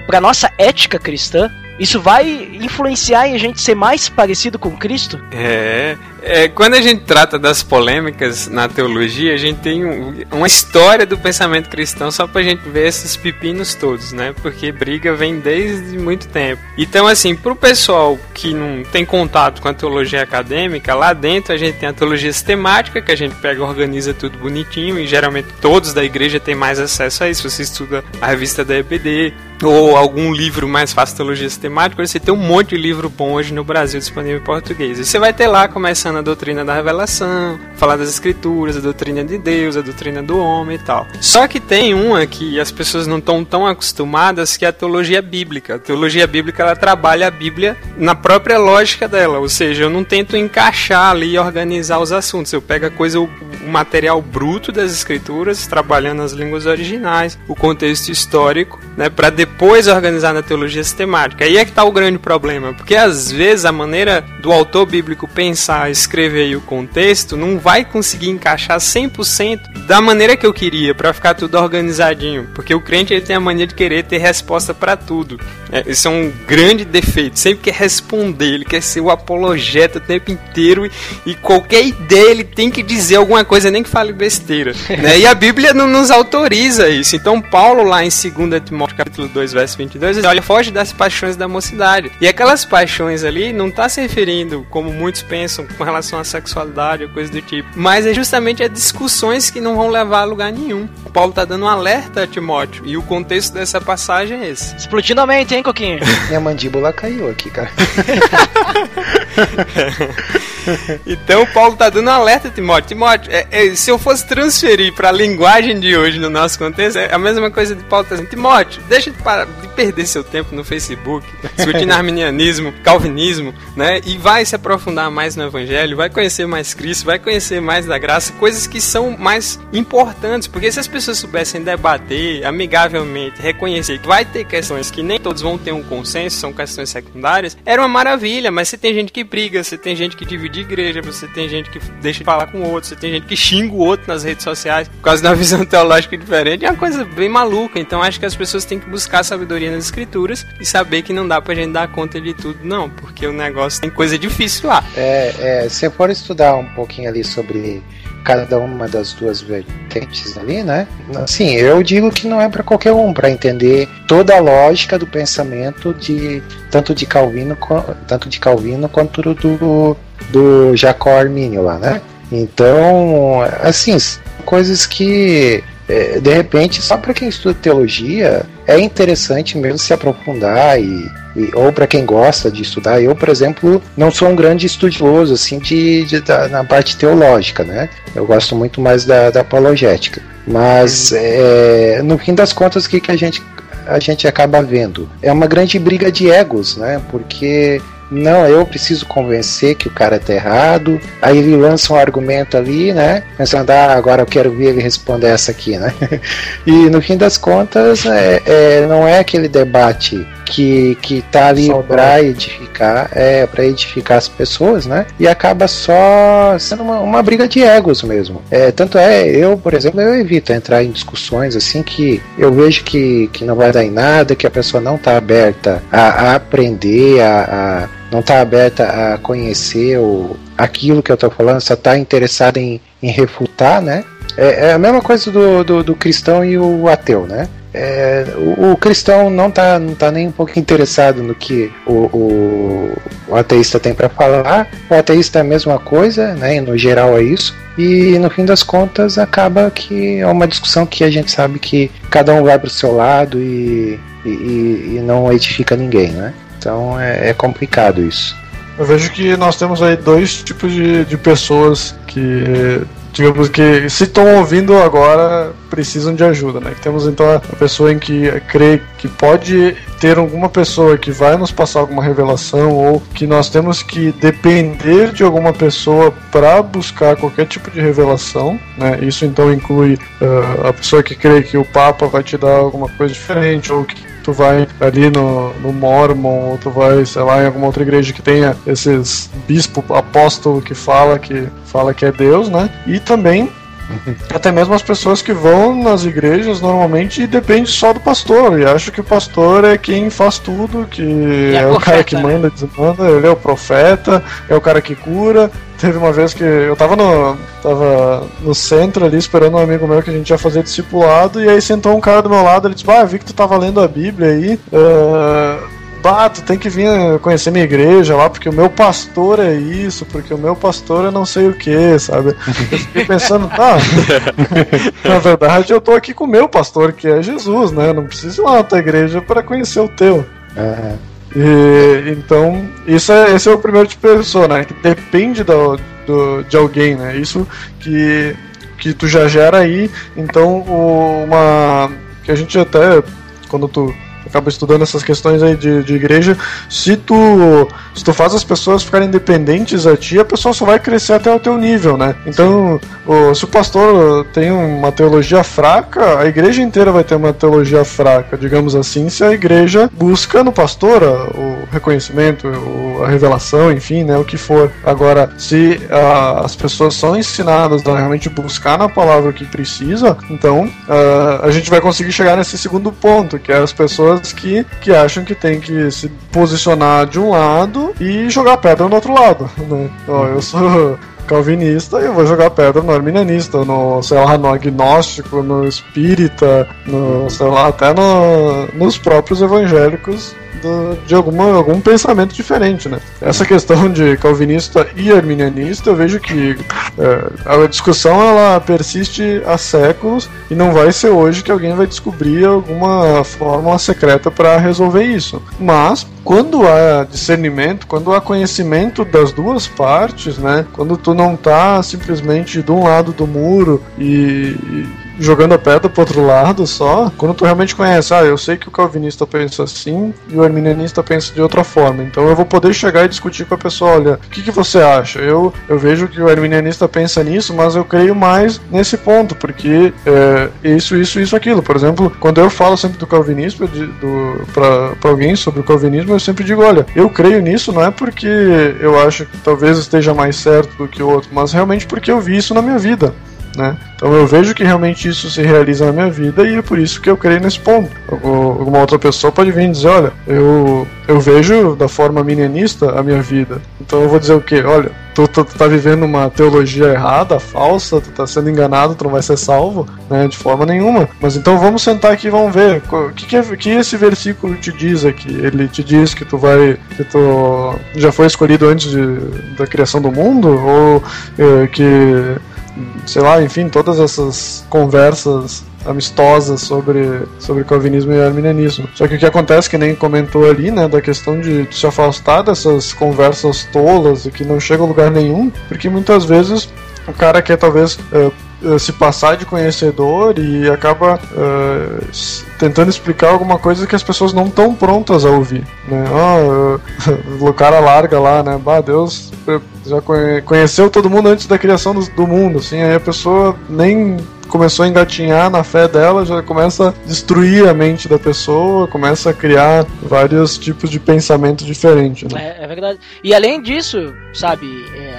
para nossa ética cristã? Isso vai influenciar em a gente ser mais parecido com Cristo? É, é, quando a gente trata das polêmicas na teologia, a gente tem um, uma história do pensamento cristão só pra gente ver esses pepinos todos, né? Porque briga vem desde muito tempo. Então, assim, pro pessoal que não tem contato com a teologia acadêmica, lá dentro a gente tem a teologia sistemática, que a gente pega organiza tudo bonitinho, e geralmente todos da igreja têm mais acesso a isso. Você estuda a revista da EBD, ou algum livro mais fácil de teologia sistemática, você tem um monte de livro bom hoje no Brasil disponível em português. E você vai ter lá começando a doutrina da revelação, falar das escrituras, a doutrina de Deus, a doutrina do homem e tal. Só que tem uma que as pessoas não estão tão acostumadas, que é a teologia bíblica. A teologia bíblica ela trabalha a Bíblia na própria lógica dela, ou seja, eu não tento encaixar ali e organizar os assuntos. Eu pego a coisa, o, o material bruto das escrituras, trabalhando as línguas originais, o contexto histórico, né, para depois organizar na teologia sistemática. Aí é que está o grande problema, porque às vezes a maneira do autor bíblico pensar escrever aí o contexto, não vai conseguir encaixar 100% da maneira que eu queria, para ficar tudo organizadinho. Porque o crente ele tem a mania de querer ter resposta para tudo. É, isso é um grande defeito. Sempre quer responder, ele quer ser o apologeta o tempo inteiro e, e qualquer ideia ele tem que dizer alguma coisa, nem que fale besteira. né? E a Bíblia não nos autoriza isso. Então, Paulo, lá em 2 Timóteo capítulo 2, verso 22, ele olha, foge das paixões da mocidade. E aquelas paixões ali não está se referindo, como muitos pensam, com relação à sexualidade ou coisa do tipo. Mas é justamente a discussões que não vão levar a lugar nenhum. O Paulo está dando um alerta a Timóteo. E o contexto dessa passagem é esse. Explodindo a mente, hein, Coquinho? Minha mandíbula caiu aqui, cara. então Paulo está dando um alerta Timóteo. Timóteo, é, é, se eu fosse transferir para a linguagem de hoje no nosso contexto, é a mesma coisa de Paulo tá dizendo. Timóteo, deixa de, parar, de perder seu tempo no Facebook, discutindo arminianismo, calvinismo, né? E vai se aprofundar mais no Evangelho, vai conhecer mais Cristo, vai conhecer mais da graça, coisas que são mais importantes, porque se as pessoas soubessem debater amigavelmente, reconhecer que vai ter questões que nem todos vão ter um consenso, são questões secundárias, era uma maravilha, mas você tem gente que briga, você tem gente que divide igreja, você tem gente que deixa de falar com o outro, você tem gente que xinga o outro nas redes sociais por causa da visão teológica diferente, é uma coisa bem maluca, então acho que as pessoas têm que buscar sabedoria nas escrituras e saber que não dá pra gente dar conta de tudo, não, porque o negócio tem coisa difícil lá. É, é, se for estudar um pouquinho ali sobre cada uma das duas vertentes ali, né? Assim, eu digo que não é para qualquer um para entender toda a lógica do pensamento de tanto de Calvino, tanto de Calvino quanto do do Jacó Armínio lá, né? Então, assim, coisas que é, de repente, só para quem estuda teologia, é interessante mesmo se aprofundar e, e ou para quem gosta de estudar. Eu, por exemplo, não sou um grande estudioso assim de, de da, na parte teológica, né? Eu gosto muito mais da, da apologética. Mas uhum. é, no fim das contas, o que, que a gente a gente acaba vendo é uma grande briga de egos, né? Porque não, eu preciso convencer que o cara tá errado. Aí ele lança um argumento ali, né? Pensando, ah, agora eu quero ver ele responder essa aqui, né? e no fim das contas, é, é, não é aquele debate que, que tá ali para edificar, é, para edificar as pessoas, né? E acaba só sendo uma, uma briga de egos mesmo. É, tanto é, eu, por exemplo, eu evito entrar em discussões assim que eu vejo que, que não vai dar em nada, que a pessoa não tá aberta a, a aprender, a, a não está aberta a conhecer o, aquilo que eu estou falando, só está interessada em, em refutar, né? É, é, a mesma coisa do, do, do, cristão e o ateu, né? É, o, o, cristão não está não tá nem um pouco interessado no que o, o, o ateísta tem para falar. O ateísta é a mesma coisa, né? No geral é isso. E no fim das contas acaba que é uma discussão que a gente sabe que cada um vai para o seu lado e, e, e não edifica ninguém, né? Então é, é complicado isso. Eu vejo que nós temos aí dois tipos de, de pessoas que, digamos que, se estão ouvindo agora, precisam de ajuda, né? Temos então a pessoa em que crê que pode ter alguma pessoa que vai nos passar alguma revelação ou que nós temos que depender de alguma pessoa para buscar qualquer tipo de revelação, né? Isso então inclui uh, a pessoa que crê que o Papa vai te dar alguma coisa diferente ou que tu vai ali no, no Mormon, ou tu vai, sei lá, em alguma outra igreja que tenha esses bispo apóstolo que fala que fala que é Deus, né? E também até mesmo as pessoas que vão nas igrejas normalmente e depende só do pastor. E acho que o pastor é quem faz tudo, que é, é o cara que né? manda, desmanda, ele é o profeta, é o cara que cura. Teve uma vez que eu tava no, tava no centro ali esperando um amigo meu que a gente ia fazer discipulado, e aí sentou um cara do meu lado, ele disse, ah, vi que tu tava lendo a Bíblia aí. Uh, bah, tu tem que vir conhecer minha igreja lá, porque o meu pastor é isso, porque o meu pastor é não sei o que, sabe? Eu fiquei pensando, tá, na verdade eu tô aqui com o meu pastor, que é Jesus, né? não preciso ir lá na tua igreja para conhecer o teu. Uhum. E, então, isso é, esse é o primeiro tipo de pessoa, né? Que depende do, do, de alguém, né? Isso que, que tu já gera aí, então, uma. Que a gente até, quando tu acaba estudando essas questões aí de, de igreja, se tu, se tu faz as pessoas ficarem dependentes a ti, a pessoa só vai crescer até o teu nível, né? Então, o, se o pastor tem uma teologia fraca, a igreja inteira vai ter uma teologia fraca, digamos assim, se a igreja busca no pastor o reconhecimento, a revelação, enfim, né, o que for. Agora, se as pessoas são ensinadas a realmente buscar na palavra o que precisa, então a gente vai conseguir chegar nesse segundo ponto, que é as pessoas que, que acham que tem que se posicionar de um lado e jogar pedra no outro lado. Né? Ó, eu sou calvinista e eu vou jogar pedra no arminianista, no, sei lá, no agnóstico, no espírita, no, sei lá, até no, nos próprios evangélicos do, de alguma, algum pensamento diferente, né? Essa questão de calvinista e arminianista, eu vejo que é, a discussão ela persiste há séculos e não vai ser hoje que alguém vai descobrir alguma fórmula secreta para resolver isso. Mas quando há discernimento, quando há conhecimento das duas partes, né? Quando tu não tá simplesmente de um lado do muro e, jogando a pedra pro outro lado só, quando tu realmente conhece, ah, eu sei que o calvinista pensa assim e o arminianista pensa de outra forma, então eu vou poder chegar e discutir com a pessoa, olha, o que, que você acha? Eu, eu vejo que o arminianista pensa nisso, mas eu creio mais nesse ponto, porque é, isso, isso, isso, aquilo. Por exemplo, quando eu falo sempre do calvinismo de, do, alguém sobre o calvinismo, eu sempre digo, olha, eu creio nisso não é porque eu acho que talvez esteja mais certo do que o outro, mas realmente porque eu vi isso na minha vida. Né? Então eu vejo que realmente isso se realiza na minha vida e é por isso que eu creio nesse ponto. Alguma outra pessoa pode vir dizer, olha, eu, eu vejo da forma minianista a minha vida. Então eu vou dizer o quê? Olha, tu, tu, tu tá vivendo uma teologia errada, falsa, tu tá sendo enganado, tu não vai ser salvo, né? De forma nenhuma. Mas então vamos sentar aqui e vamos ver. O que, que, é, que esse versículo te diz aqui? Ele te diz que tu vai. que tu já foi escolhido antes de, da criação do mundo? Ou é, que sei lá, enfim, todas essas conversas amistosas sobre, sobre calvinismo e arminianismo. Só que o que acontece, que nem comentou ali, né, da questão de se afastar dessas conversas tolas e que não chega a lugar nenhum, porque muitas vezes o cara quer talvez uh, se passar de conhecedor e acaba uh, tentando explicar alguma coisa que as pessoas não estão prontas a ouvir. Né? Oh, o cara larga lá, né? Bah, Deus já conheceu todo mundo antes da criação do, do mundo, assim, aí a pessoa nem começou a engatinhar na fé dela, já começa a destruir a mente da pessoa, começa a criar vários tipos de pensamento diferentes. Né? É, é verdade. E além disso, sabe,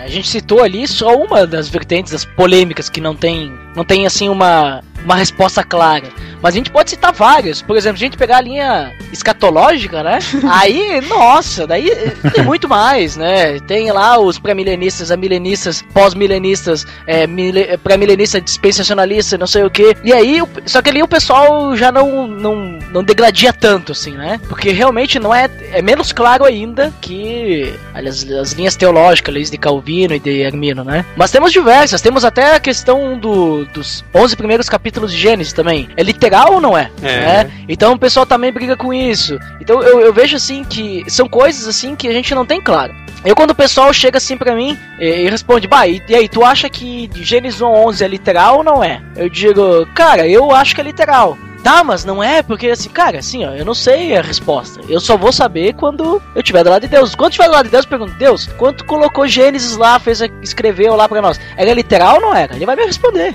a gente citou ali só uma das vertentes, das polêmicas que não tem, não tem assim uma uma resposta clara. Mas a gente pode citar várias. Por exemplo, se a gente pegar a linha escatológica, né? Aí, nossa, daí tem muito mais, né? Tem lá os pré-milenistas, amilenistas, pós-milenistas, é, mile, pré-milenista dispensacionalista, não sei o que. E aí, só que ali o pessoal já não, não, não degradia tanto, assim, né? Porque realmente não é. É menos claro ainda que as, as linhas teológicas, leis de Calvino e de Armino, né? Mas temos diversas. Temos até a questão do, dos 11 primeiros capítulos de Gênesis também. É literal ou não é? é. Né? Então o pessoal também briga com isso. Então eu, eu vejo assim que são coisas assim que a gente não tem claro. Eu quando o pessoal chega assim pra mim e, e responde, bah, e, e, aí, tu acha que Gênesis 11 é literal ou não é? Eu digo, cara, eu acho que é literal. Tá, mas não é, porque assim, cara, assim, ó, eu não sei a resposta. Eu só vou saber quando eu estiver do lado de Deus. Quando estiver do lado de Deus, eu pergunto, Deus, quanto colocou Gênesis lá, fez, escreveu lá pra nós? Era literal ou não era? Ele vai me responder.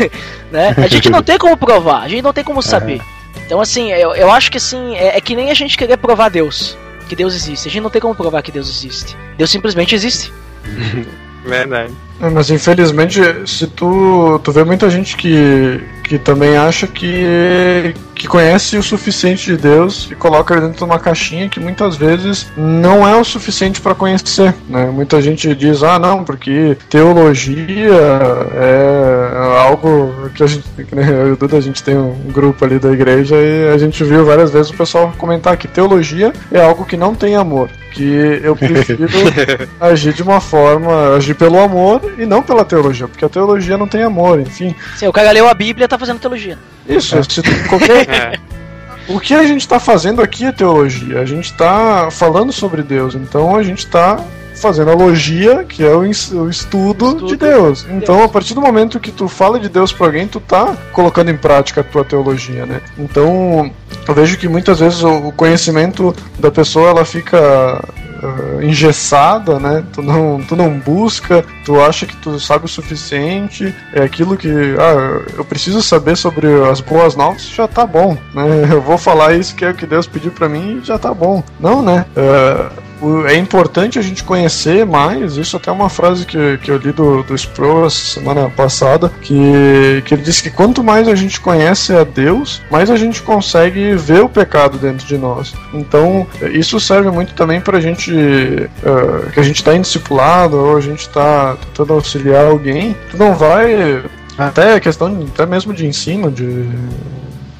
né? A gente não tem como provar, a gente não tem como saber. Então, assim, eu, eu acho que assim, é, é que nem a gente querer provar Deus, que Deus existe. A gente não tem como provar que Deus existe. Deus simplesmente existe. Verdade. É, mas infelizmente, se tu, tu vê muita gente que, que também acha que, que conhece o suficiente de Deus e coloca ele dentro de uma caixinha que muitas vezes não é o suficiente para conhecer. Né? Muita gente diz, ah, não, porque teologia é algo que a gente, né, eu e o Duda, a gente tem um grupo ali da igreja e a gente viu várias vezes o pessoal comentar que teologia é algo que não tem amor que eu prefiro agir de uma forma, agir pelo amor e não pela teologia, porque a teologia não tem amor, enfim. Sim, o cara leu a Bíblia tá fazendo teologia. Isso, é. se qualquer. É. O que a gente está fazendo aqui é teologia. A gente está falando sobre Deus. Então a gente está fazendo a logia, que é o, estudo, estudo, de Deus. Então, a partir do momento que tu fala de Deus para alguém, tu tá colocando em prática a tua teologia, né? Então, eu vejo que muitas vezes o conhecimento da pessoa ela fica uh, engessada, né? Tu não, tu não busca, tu acha que tu sabe o suficiente, é aquilo que, ah, eu preciso saber sobre as boas novas, já tá bom, né? Eu vou falar isso que é o que Deus pediu para mim já tá bom. Não, né? Uh, é importante a gente conhecer mais, isso até é uma frase que, que eu li do, do Sproul semana passada, que, que ele disse que quanto mais a gente conhece a Deus, mais a gente consegue ver o pecado dentro de nós. Então, isso serve muito também para a gente, uh, que a gente está indiscipulado, ou a gente está tentando auxiliar alguém, tu não vai até a questão até mesmo de ensino, de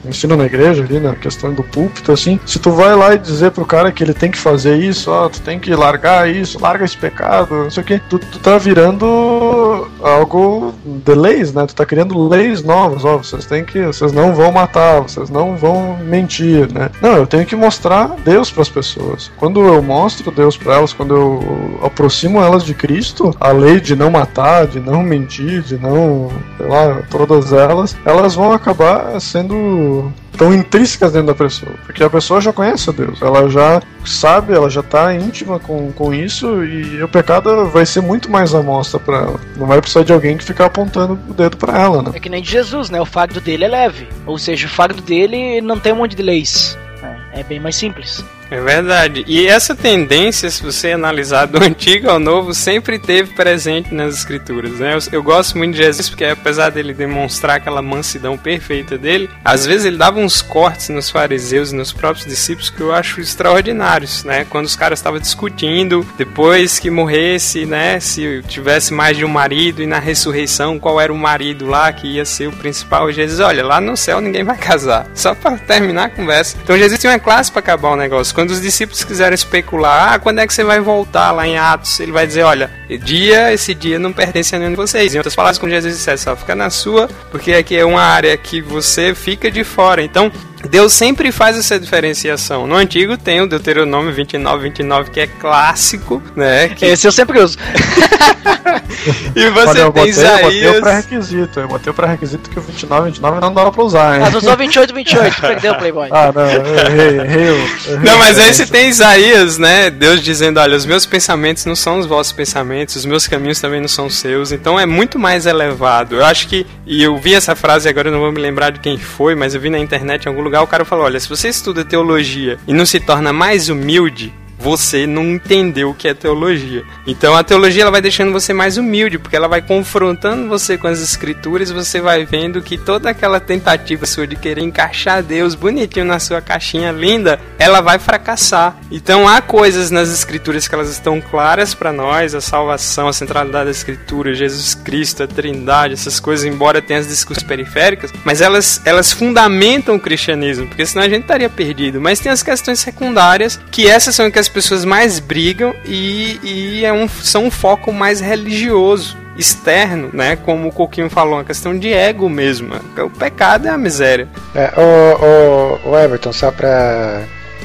ensino na igreja ali, na questão do púlpito, assim, se tu vai lá e dizer pro cara que ele tem que fazer isso, ó, tu tem que largar isso, larga esse pecado, não sei o que, tu, tu tá virando algo de leis, né? Tu tá criando leis novas, ó, vocês têm que, vocês não vão matar, vocês não vão mentir, né? Não, eu tenho que mostrar Deus para as pessoas. Quando eu mostro Deus para elas, quando eu aproximo elas de Cristo, a lei de não matar, de não mentir, de não, sei lá, todas elas, elas vão acabar sendo tão intrínsecas dentro da pessoa, porque a pessoa já conhece a Deus, ela já sabe, ela já está íntima com, com isso e o pecado vai ser muito mais amostra para ela. Não vai precisar de alguém que ficar apontando o dedo para ela, né? É que nem de Jesus, né? O fardo dele é leve, ou seja, o fardo dele não tem um monte de leis. É, é bem mais simples. É verdade. E essa tendência, se você analisar do antigo ao novo, sempre teve presente nas escrituras. Né? Eu, eu, gosto muito de Jesus porque, apesar dele demonstrar aquela mansidão perfeita dele, às vezes ele dava uns cortes nos fariseus e nos próprios discípulos que eu acho extraordinários. Né? Quando os caras estavam discutindo, depois que morresse, né, se tivesse mais de um marido e na ressurreição, qual era o marido lá que ia ser o principal, Jesus, olha, lá no céu ninguém vai casar. Só para terminar a conversa. Então Jesus tinha uma classe para acabar o negócio quando os discípulos quiserem especular, ah, quando é que você vai voltar lá em Atos? Ele vai dizer, olha, dia, esse dia não pertence a nenhum de vocês. Em outras palavras, como Jesus disse, só fica na sua, porque aqui é uma área que você fica de fora. Então, Deus sempre faz essa diferenciação. No antigo tem o Deuteronômio 29, 29, que é clássico, né? Que... Esse eu sempre uso. E você eu tem botei, eu botei o Isaías. pré-requisito. Eu botei o pré-requisito que o 29, 29 não dava pra usar, hein? Mas usou 28, 28, perdeu, Playboy. Ah, não, eu errei, errei, errei Não, mas aí você tem Isaías, né? Deus dizendo: olha, os meus pensamentos não são os vossos pensamentos, os meus caminhos também não são os seus. Então é muito mais elevado. Eu acho que. E eu vi essa frase agora, eu não vou me lembrar de quem foi, mas eu vi na internet em algum lugar. O cara falou: olha, se você estuda teologia e não se torna mais humilde. Você não entendeu o que é teologia. Então a teologia ela vai deixando você mais humilde, porque ela vai confrontando você com as escrituras você vai vendo que toda aquela tentativa sua de querer encaixar Deus bonitinho na sua caixinha linda, ela vai fracassar. Então há coisas nas escrituras que elas estão claras para nós, a salvação, a centralidade da escritura, Jesus Cristo, a Trindade, essas coisas, embora tenha as discussões periféricas, mas elas elas fundamentam o cristianismo, porque senão a gente estaria perdido. Mas tem as questões secundárias, que essas são que as pessoas mais brigam e, e é um, são um foco mais religioso externo, né? Como o Coquinho falou, uma questão de ego mesmo. O pecado é a miséria. É, o, o, o Everton, só pra,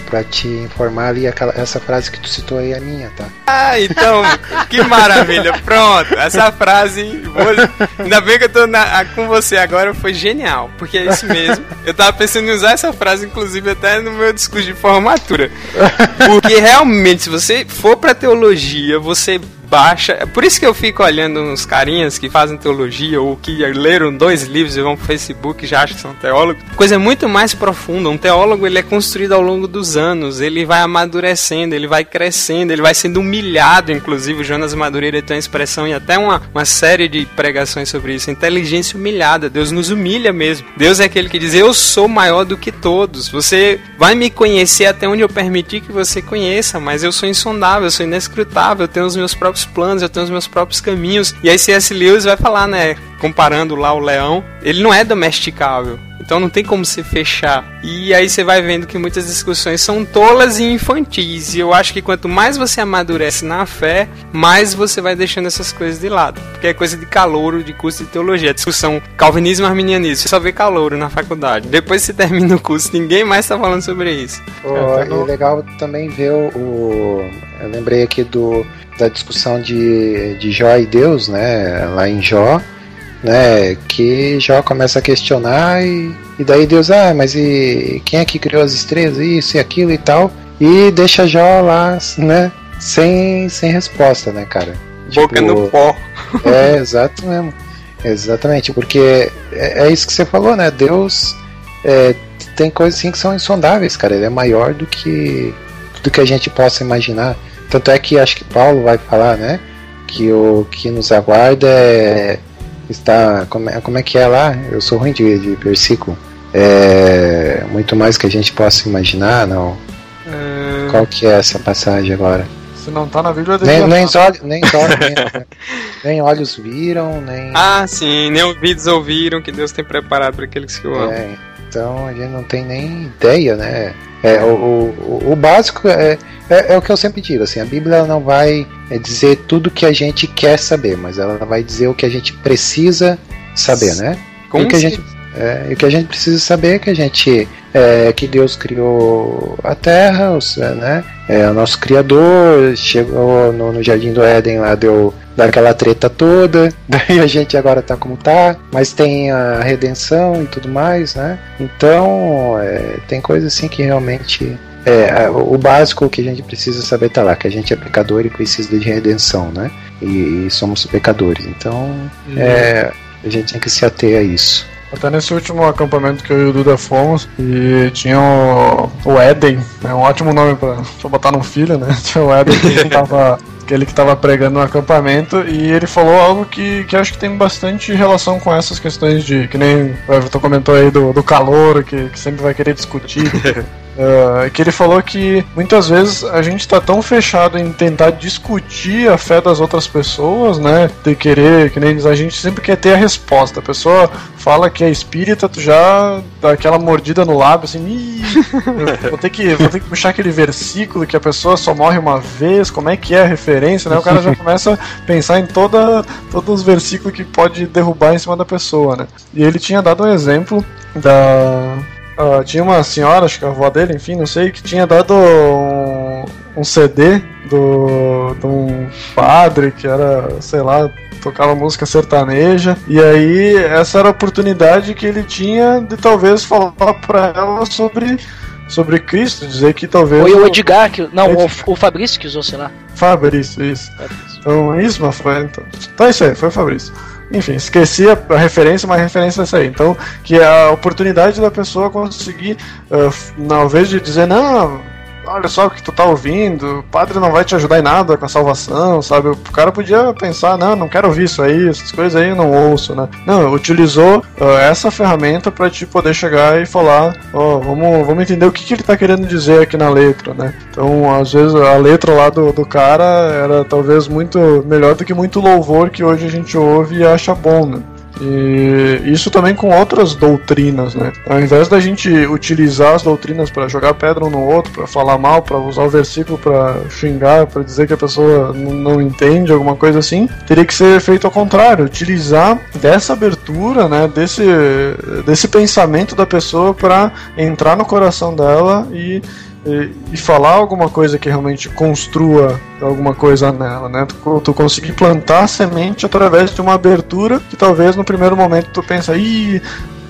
pra te informar ali, aquela, essa frase que tu citou aí é minha, tá? Ah, então, que maravilha. Pronto, essa frase, vou- ainda bem que eu tô na- com você agora, foi genial, porque é isso mesmo. Eu tava pensando em usar essa frase, inclusive, até no meu discurso de formatura. Porque realmente, se você for pra teologia, você baixa. é Por isso que eu fico olhando uns carinhas que fazem teologia ou que leram dois livros e vão pro Facebook e já acham que são teólogos. Coisa muito mais profunda. Um teólogo ele é construído ao longo dos anos, ele vai amadurecendo, ele vai crescendo, ele vai sendo humilhado. Inclusive, o Jonas Madureira tem uma expressão e até uma, uma série de pregações sobre isso. Inteligência humilhada. Deus nos humilha mesmo. Deus é aquele que diz: Eu sou maior do que todos. Você vai me conhecer até onde eu permitir que você conheça, mas eu sou insondável, eu sou inescrutável, eu tenho os meus próprios planos, eu tenho os meus próprios caminhos. E aí C.S. Lewis vai falar, né, comparando lá o leão, ele não é domesticável. Então não tem como se fechar. E aí você vai vendo que muitas discussões são tolas e infantis. E eu acho que quanto mais você amadurece na fé, mais você vai deixando essas coisas de lado. Porque é coisa de calouro, de curso de teologia. Discussão calvinismo e arminianismo. Você só vê calouro na faculdade. Depois você termina o curso, ninguém mais tá falando sobre isso. O, É, tá legal também ver o, o- Eu lembrei aqui do, da discussão de, de Jó e Deus, né? Lá em Jó, né? Que Jó começa a questionar e, e daí Deus, ah, mas e quem é que criou as estrelas? Isso e aquilo e tal. E deixa Jó lá, né? Sem, sem resposta, né, cara? Boca Tipo, no pó. é, exato mesmo. Exatamente, porque é, é isso que você falou, né? Deus é, tem coisas assim que são insondáveis, cara. Ele é maior do que tudo que a gente possa imaginar. Tanto é que acho que Paulo vai falar, né? Que o que nos aguarda é. Está. Como é, como é que é lá? Eu sou ruim de, de versículo. É. Muito mais que a gente possa imaginar, não. Ah, Qual que é essa passagem agora? Se não tá na Bíblia, Nem, nem, olhos, nem, olhos, nem, nem olhos viram, nem. Ah, sim, nem ouvidos ouviram que Deus tem preparado para aqueles que o amam. É, então a gente não tem nem ideia, né? É, o, o, o básico é, é, é o que eu sempre digo, assim, a Bíblia não vai é, dizer tudo que a gente quer saber, mas ela vai dizer o que a gente precisa saber, né? Com E o que a gente, é, o que a gente precisa saber é que a gente é, que Deus criou a Terra, né? É o nosso Criador, chegou no, no Jardim do Éden lá, deu daquela treta toda, daí a gente agora tá como tá, mas tem a redenção e tudo mais, né? Então, é, tem coisa assim que realmente é, o básico que a gente precisa saber tá lá, que a gente é pecador e precisa de redenção, né? E, e somos pecadores. Então, é, a gente tem que se ater a isso. Até nesse último acampamento que eu e o Duda fomos, e tinha o, o Éden, é um ótimo nome pra, pra botar num filho, né? Tinha o Éden que tava. Aquele que tava pregando no acampamento, e ele falou algo que, que acho que tem bastante relação com essas questões de. Que nem o Everton comentou aí do, do calor, que, que sempre vai querer discutir. Uh, que ele falou que muitas vezes a gente tá tão fechado em tentar discutir a fé das outras pessoas, né? De querer, que nem a gente sempre quer ter a resposta. A pessoa fala que é espírita, tu já dá aquela mordida no lábio, assim, vou ter que vou ter que puxar aquele versículo que a pessoa só morre uma vez, como é que é a referência, né? O cara já começa a pensar em toda, todos os versículos que pode derrubar em cima da pessoa, né? E ele tinha dado um exemplo da ah, tinha uma senhora, acho que a avó dele, enfim, não sei, que tinha dado um, um CD do, de um padre que era, sei lá, tocava música sertaneja. E aí, essa era a oportunidade que ele tinha de talvez falar para ela sobre sobre Cristo, dizer que talvez. Foi o Edgar, que, não, Edgar. O, o Fabrício que usou, sei lá. Fabrício, isso. Fabrício. Então, é isso, foi. Então, então é isso aí, foi o Fabrício. Enfim, esqueci a, referência, mas a referência é essa aí. Então, que é a oportunidade da pessoa conseguir, uh, na vez de dizer, não, olha só o que tu tá ouvindo, o padre não vai te ajudar em nada com a salvação, sabe? O cara podia pensar, não, não quero ouvir isso aí, essas coisas aí eu não ouço, né? Não, utilizou uh, essa ferramenta para te poder chegar e falar, ó, oh, vamos, vamos entender o que, que ele tá querendo dizer aqui na letra, né? Então, às vezes, a letra lá do, do cara era talvez muito melhor do que muito louvor que hoje a gente ouve e acha bom, né? E isso também com outras doutrinas, né? Ao invés da gente utilizar as doutrinas para jogar pedra um no outro, para falar mal, para usar o versículo para xingar, para dizer que a pessoa não entende, alguma coisa assim, teria que ser feito ao contrário, utilizar dessa abertura, né, desse, desse pensamento da pessoa para entrar no coração dela e e, e, falar alguma coisa que realmente construa alguma coisa nela, né? Tu, tu conseguir plantar semente através de uma abertura que talvez no primeiro momento tu pensa, ih,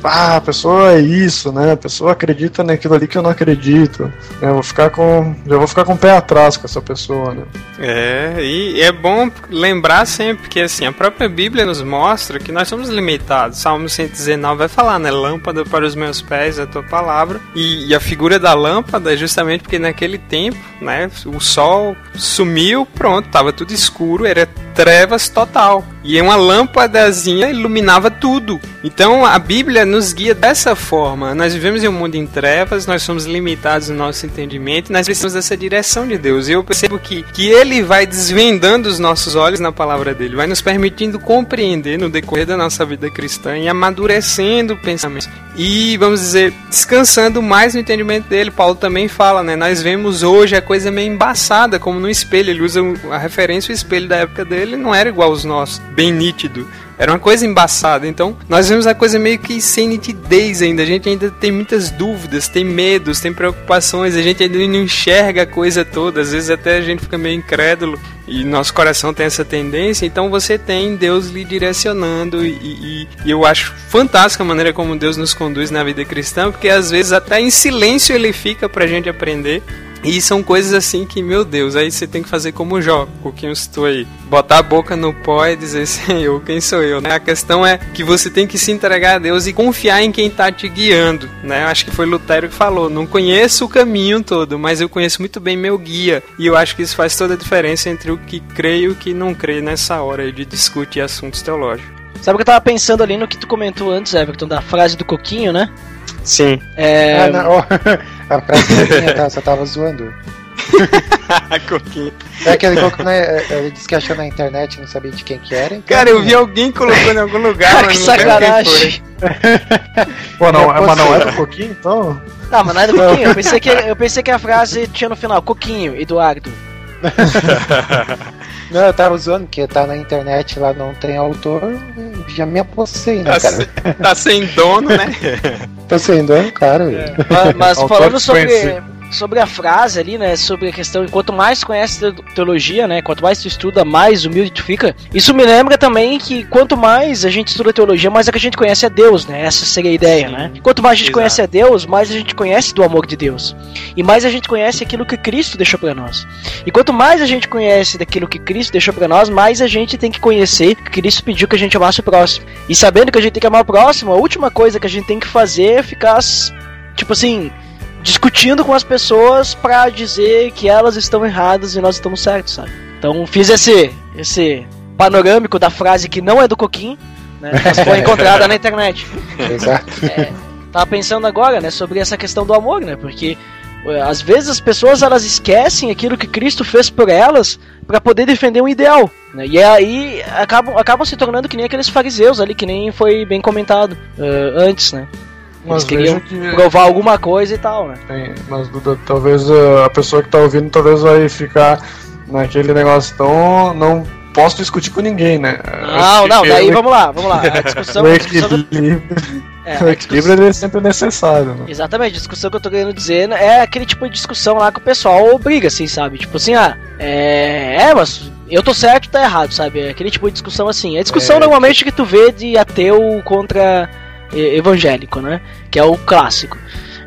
ah, a pessoa é isso, né? A pessoa acredita naquilo ali que eu não acredito. Eu vou ficar com, já vou ficar com o pé atrás com essa pessoa, né? É, e é bom lembrar sempre que assim, a própria Bíblia nos mostra que nós somos limitados. Salmo 119 vai falar, né? Lâmpada para os meus pés é a tua palavra. E, e a figura da lâmpada é justamente porque naquele tempo, né, o sol sumiu, pronto, tava tudo escuro, era trevas total. E uma lâmpadazinha iluminava tudo. Então a Bíblia nos guia dessa forma. Nós vivemos em um mundo em trevas, nós somos limitados no nosso entendimento, nós precisamos dessa direção de Deus. E eu percebo que, que Ele vai desvendando os nossos olhos na palavra dele, vai nos permitindo compreender no decorrer da nossa vida cristã e amadurecendo pensamentos. E, vamos dizer, descansando mais no entendimento dele. Paulo também fala, né? Nós vemos hoje a coisa meio embaçada, como no espelho. Ele usa a referência, o espelho da época dele não era igual aos nossos bem nítido. Era uma coisa embaçada. Então, nós vemos a coisa meio que sem nitidez ainda. A gente ainda tem muitas dúvidas, tem medos, tem preocupações. A gente ainda não enxerga a coisa toda. Às vezes até a gente fica meio incrédulo e nosso coração tem essa tendência. Então, você tem Deus lhe direcionando. E, e, e eu acho fantástica a maneira como Deus nos conduz na vida cristã, porque às vezes até em silêncio ele fica pra gente aprender. E são coisas assim que, meu Deus, aí você tem que fazer como Jó, o que citou aí. Botar a boca no pó e dizer, Senhor, quem sou eu? Né? A questão é que você tem que se entregar a Deus e confiar em quem está te guiando. Né? Acho que foi Lutero que falou, não conheço o caminho todo, mas eu conheço muito bem meu guia. E eu acho que isso faz toda a diferença entre o que crê e o que não crê nessa hora de discutir assuntos teológicos. Sabe o que eu tava pensando ali no que tu comentou antes, Everton, da frase do coquinho, né? Sim. É... Ah, não, a frase tá, só tava zoando. coquinho. É aquele coco, né? Ele disse que achou na internet, não sabia de quem que era. Então, Cara, eu vi alguém colocando em algum lugar, Cara, que sacanagem. Pô, não, é, mas não é do coquinho, então? Não, mas não é do coquinho. Eu pensei, que, eu pensei que a frase tinha no final, coquinho, Eduardo. Não, eu tava zoando, porque tá na internet lá, não tem autor, já me apossei, né, tá cara? Se, tá sem dono, né? Tô sem dono, claro. É. Mas, mas falando sobre sobre a frase ali, né, sobre a questão, quanto mais conhece teologia, né, quanto mais tu estuda, mais humilde tu fica. Isso me lembra também que quanto mais a gente estuda teologia, mais é que a gente conhece a Deus, né? Essa seria a ideia, Sim. né? Quanto mais a gente Exato. conhece a Deus, mais a gente conhece do amor de Deus. E mais a gente conhece aquilo que Cristo deixou para nós. E quanto mais a gente conhece daquilo que Cristo deixou para nós, mais a gente tem que conhecer que Cristo pediu que a gente amasse o próximo. E sabendo que a gente tem que amar o próximo, a última coisa que a gente tem que fazer é ficar tipo assim, discutindo com as pessoas para dizer que elas estão erradas e nós estamos certos, sabe? Então fiz esse esse panorâmico da frase que não é do Coquinho, né? Mas foi encontrada na internet. Exato. É, tava pensando agora, né, sobre essa questão do amor, né? Porque é, às vezes as pessoas elas esquecem aquilo que Cristo fez por elas para poder defender um ideal, né? E aí acabam, acabam se tornando que nem aqueles fariseus ali, que nem foi bem comentado uh, antes, né? Eles queriam que... provar alguma coisa e tal, né? Tem, mas Duda, talvez uh, a pessoa que tá ouvindo talvez vai ficar naquele negócio tão. não posso discutir com ninguém, né? Não, não, daí vamos lá, vamos lá. A discussão, a discussão, É, o a equilíbrio ele é sempre necessário, né? Exatamente, a discussão que eu tô querendo dizer é aquele tipo de discussão lá que o pessoal briga, assim, sabe? Tipo assim, ah, é. É, mas eu tô certo, tá errado, sabe? É aquele tipo de discussão assim. É discussão É, normalmente que tu vê de ateu contra evangélico, né? Que é o clássico.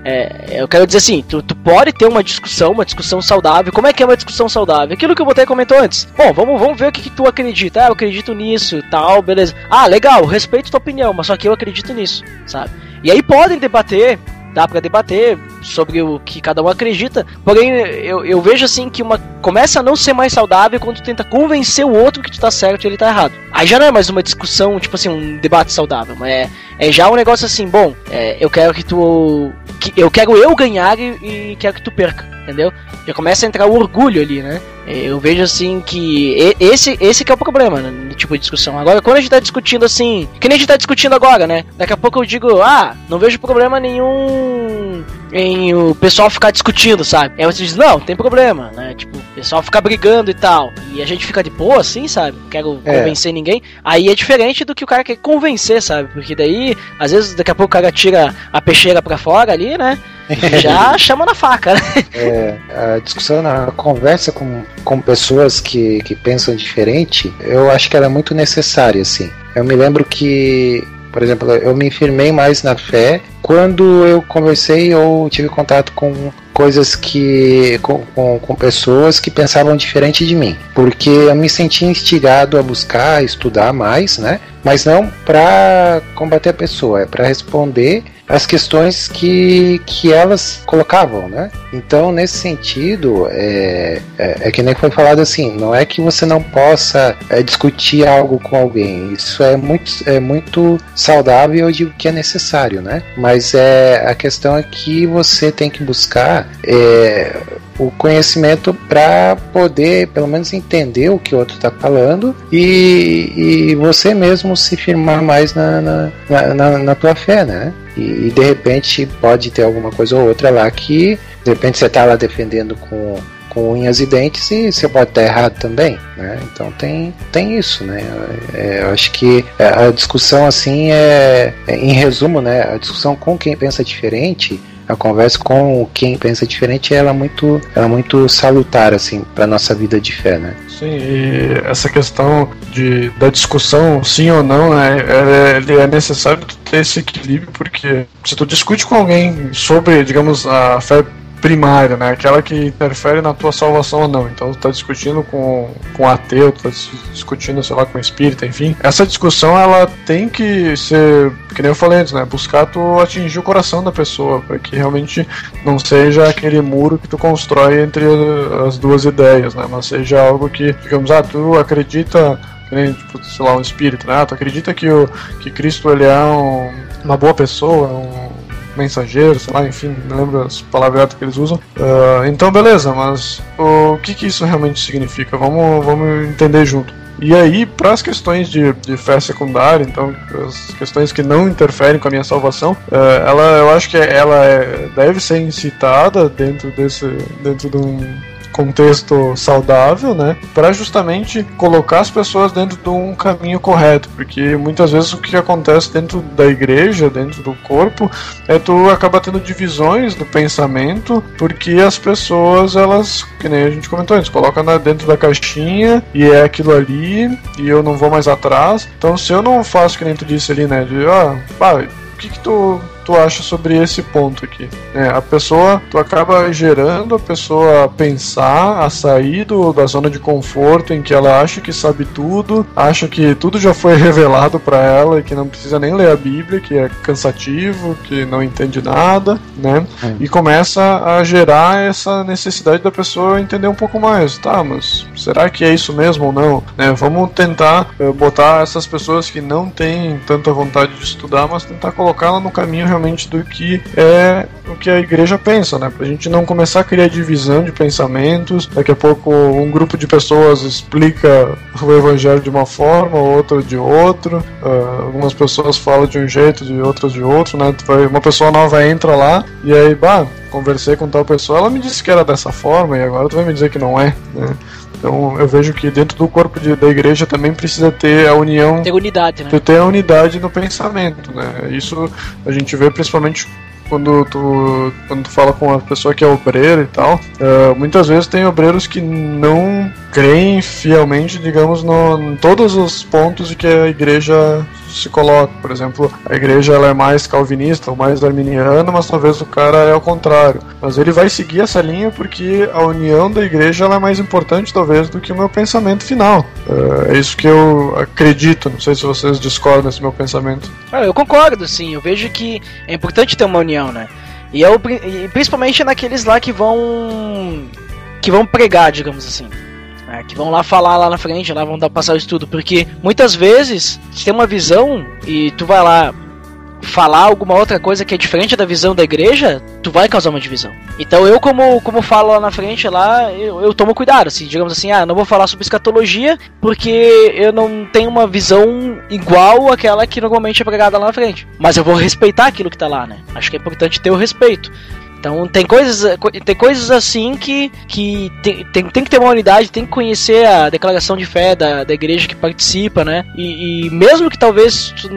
É, eu quero dizer assim, tu, tu pode ter uma discussão, uma discussão saudável. Como é que é uma discussão saudável? Aquilo que o Botei comentou antes. Bom, vamos, vamos ver o que, que tu acredita. Ah, eu acredito nisso, tal, beleza. Ah, legal, respeito tua opinião, mas só que eu acredito nisso, sabe? E aí podem debater, dá pra debater sobre o que cada um acredita. Porém, eu, eu vejo assim que uma começa a não ser mais saudável quando tu tenta convencer o outro que tu tá certo e ele tá errado. Aí já não é mais uma discussão, tipo assim, um debate saudável, mas é, é já um negócio assim, bom, é, eu quero que tu. Que, eu quero eu ganhar e, e quero que tu perca, entendeu? Já começa a entrar o orgulho ali, né? Eu vejo assim que esse, esse que é o problema, né, no tipo de discussão. Agora, quando a gente tá discutindo assim, que nem a gente tá discutindo agora, né? Daqui a pouco eu digo, ah, não vejo problema nenhum em o pessoal ficar discutindo, sabe? Aí você diz, não, tem problema, né? Tipo, o pessoal ficar brigando e tal. E a gente fica de boa assim, sabe? Não quero É. convencer ninguém. Aí é diferente do que o cara quer convencer, sabe? Porque daí, às vezes, daqui a pouco o cara tira a peixeira pra fora ali, né? E já chama na faca, né? É, a discussão, a conversa com, com pessoas que, que pensam diferente, eu acho que ela é muito necessária, assim. Eu me lembro que, por exemplo, eu me firmei mais na fé quando eu conversei ou tive contato com coisas que com, com, com pessoas que pensavam diferente de mim, porque eu me sentia instigado a buscar, estudar mais, né? Mas não para combater a pessoa, é para responder as questões que, que elas colocavam, né? Então, nesse sentido, é, é, é que nem foi falado assim, não é que você não possa é, discutir algo com alguém, isso é muito, é muito saudável, eu digo que é necessário, né? Mas é, a questão é que você tem que buscar é, o conhecimento para poder, pelo menos, entender o que o outro está falando e, e você mesmo se firmar mais na, na, na, na, tua fé, né? E, e de repente pode ter alguma coisa ou outra lá que de repente você está lá defendendo com, com unhas e dentes e você pode estar errado também, né? Então tem, tem isso, né? É, acho que a discussão assim é, é, em resumo, né? A discussão com quem pensa diferente a conversa com quem pensa diferente ela é muito, ela é muito salutar assim para nossa vida de fé, né? Sim, e essa questão de, da discussão, sim ou não, né, é, ele é necessário ter esse equilíbrio, porque se tu discute com alguém sobre, digamos, a fé primária, né, aquela que interfere na tua salvação ou não, então tu tá discutindo com, com ateu, tu tá dis- discutindo, sei lá, com espírita, enfim, essa discussão, ela tem que ser, que nem eu falei antes, né, buscar tu atingir o coração da pessoa, para que realmente não seja aquele muro que tu constrói entre as duas ideias, né? Mas seja algo que, digamos, ah, tu acredita, nem, tipo, sei lá, um espírito, né? Ah, tu acredita que, o, que Cristo ele é um, uma boa pessoa, um mensageiro, sei lá, enfim, não lembro as palavras que eles usam. Ah, então, beleza, mas o que que isso realmente significa? Vamos, vamos entender junto. E aí, para as questões de, de fé secundária, então, as questões que não interferem com a minha salvação, eh, ela, eu acho que ela é- deve ser incitada dentro desse, dentro de um contexto saudável, né, para justamente colocar as pessoas dentro de um caminho correto, porque muitas vezes o que acontece dentro da igreja, dentro do corpo, é tu acaba tendo divisões do pensamento, porque as pessoas elas, que nem a gente comentou antes, colocam dentro da caixinha e é aquilo ali e eu não vou mais atrás. Então se eu não faço que nem tu disse ali, né, de ah, pá, o que que tu tu acha sobre esse ponto aqui? É, a pessoa, tu acaba gerando a pessoa a pensar, a sair do, da zona de conforto em que ela acha que sabe tudo, acha que tudo já foi revelado para ela e que não precisa nem ler a Bíblia, que é cansativo, que não entende nada, né? E começa a gerar essa necessidade da pessoa entender um pouco mais. Tá, mas será que é isso mesmo ou não? Né, vamos tentar eh, botar essas pessoas que não têm tanta vontade de estudar, mas tentar colocá-la no caminho realmente do que é o que a igreja pensa, né? Pra gente não começar a criar divisão de pensamentos. Daqui a pouco um grupo de pessoas explica o evangelho de uma forma, outro de outro. Ah, algumas pessoas falam de um jeito, de outras de outro, né? Uma pessoa nova entra lá e aí, bah, conversei com tal pessoa, ela me disse que era dessa forma e agora tu vai me dizer que não é, né? Então eu vejo que dentro do corpo de, da igreja também precisa ter a união, Ter unidade, né? ter a unidade no pensamento, né? Isso a gente vê principalmente quando tu, quando tu fala com uma pessoa que é obreira e tal, eh, muitas vezes tem obreiros que não creem fielmente, digamos, no, em todos os pontos de que a igreja se coloca. Por exemplo, a igreja ela é mais calvinista ou mais arminiana, mas talvez o cara é ao contrário. Mas ele vai seguir essa linha porque a união da igreja ela é mais importante, talvez, do que o meu pensamento final. Eh, é isso que eu acredito. Não sei se vocês discordam desse meu pensamento. Ah, eu concordo, sim. Eu vejo que é importante ter uma união, né? E, é o pri- e principalmente naqueles lá que vão. que vão pregar, digamos assim. Que vão lá falar lá na frente, lá vão dar passar o estudo. Porque muitas vezes você tem uma visão e tu vai lá falar alguma outra coisa que é diferente da visão da igreja, tu vai causar uma divisão. Então eu, como, como falo lá na frente, lá, eu, eu tomo cuidado, assim, digamos assim, ah, não vou falar sobre escatologia, porque eu não tenho uma visão igual àquela que normalmente é pregada lá na frente. Mas eu vou respeitar aquilo que tá lá, né? Acho que é importante ter o respeito. Então tem coisas, co- tem coisas assim que, que tem, tem, tem que ter uma unidade, tem que conhecer a declaração de fé da, da igreja que participa, né? E, e mesmo que talvez tu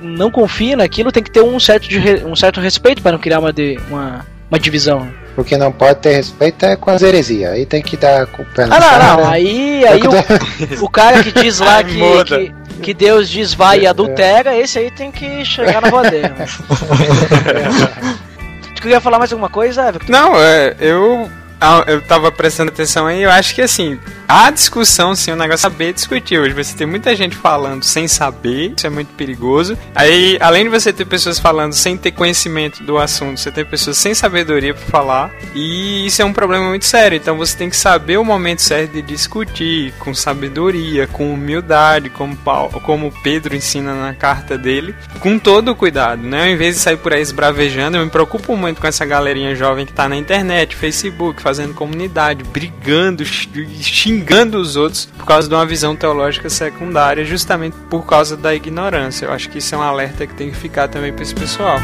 não confie naquilo, tem que ter um certo, de um certo respeito para não criar uma, de, uma, uma divisão. O que não pode ter respeito é com as heresias. Aí tem que dar com o pé na Ah, não, cara. não, aí, Tem aí que o, o cara que diz lá que, que, que Deus diz vai e adultera, esse aí tem que chegar na voadeira. queria falar mais alguma coisa, Everton? Não, é, eu eu tava prestando atenção aí, eu acho que assim, a discussão, sim, o negócio é saber discutir. Hoje você tem muita gente falando sem saber, isso é muito perigoso. Aí, além de você ter pessoas falando sem ter conhecimento do assunto, você tem pessoas sem sabedoria pra falar, e isso é um problema muito sério. Então você tem que saber o momento certo de discutir, com sabedoria, com humildade, como, Paulo, como Pedro ensina na carta dele, com todo o cuidado, né? Ao invés de sair por aí esbravejando, eu me preocupo muito com essa galerinha jovem que tá na internet, Facebook, fazendo comunidade, brigando, xingando os outros por causa de uma visão teológica secundária, justamente por causa da ignorância. Eu acho que isso é um alerta que tem que ficar também pra esse pessoal.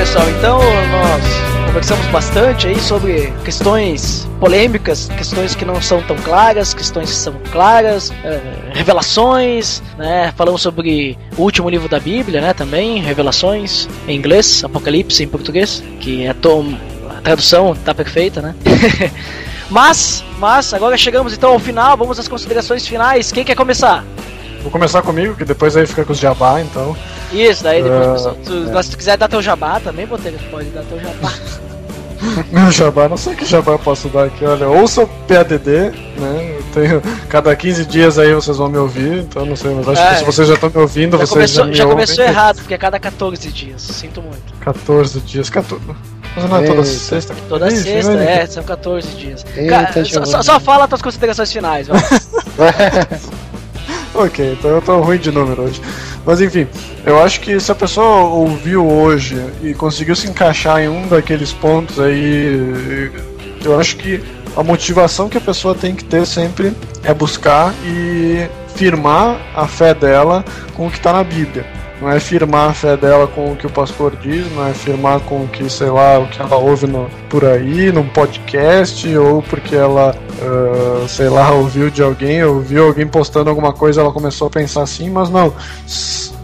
Pessoal. Então nós conversamos bastante aí sobre questões polêmicas, questões que não são tão claras, questões que são claras, eh, revelações, né? Falamos sobre o último livro da Bíblia, né? Também revelações em inglês, Apocalipse em português, que é to- a tradução tá perfeita, né? mas, mas agora chegamos então ao final. Vamos às considerações finais. Quem quer começar? Vou começar comigo, que depois aí fica com os jabá, então. Isso, daí depois, Ah, tu- mas se tu quiser dar teu jabá também, Botelho, tu pode dar teu jabá. Meu jabá, não sei que jabá eu posso dar aqui, olha, ouça o PADD, né? Eu tenho, cada 15 dias aí vocês vão me ouvir, então não sei, mas acho É. que se vocês já estão me ouvindo, Já vocês começou, já me já ouvem. começou errado, porque é cada 14 dias. Sinto muito. 14 dias, 14. Mas não é toda Eita. sexta? Toda Ih, sexta, né? é, são 14 dias. Eita, Ca- só, só fala tuas considerações finais, vai. Ok, então eu tô ruim de número hoje. Mas enfim, eu acho que se a pessoa ouviu hoje e conseguiu se encaixar em um daqueles pontos aí, eu acho que a motivação que a pessoa tem que ter sempre é buscar e firmar a fé dela com o que está na Bíblia. Não é firmar a fé dela com o que o pastor diz, não é firmar com o que, sei lá, o que ela ouve no, por aí, num podcast, ou porque ela, ah, sei lá, ouviu de alguém, ouviu alguém postando alguma coisa, ela começou a pensar assim, mas não.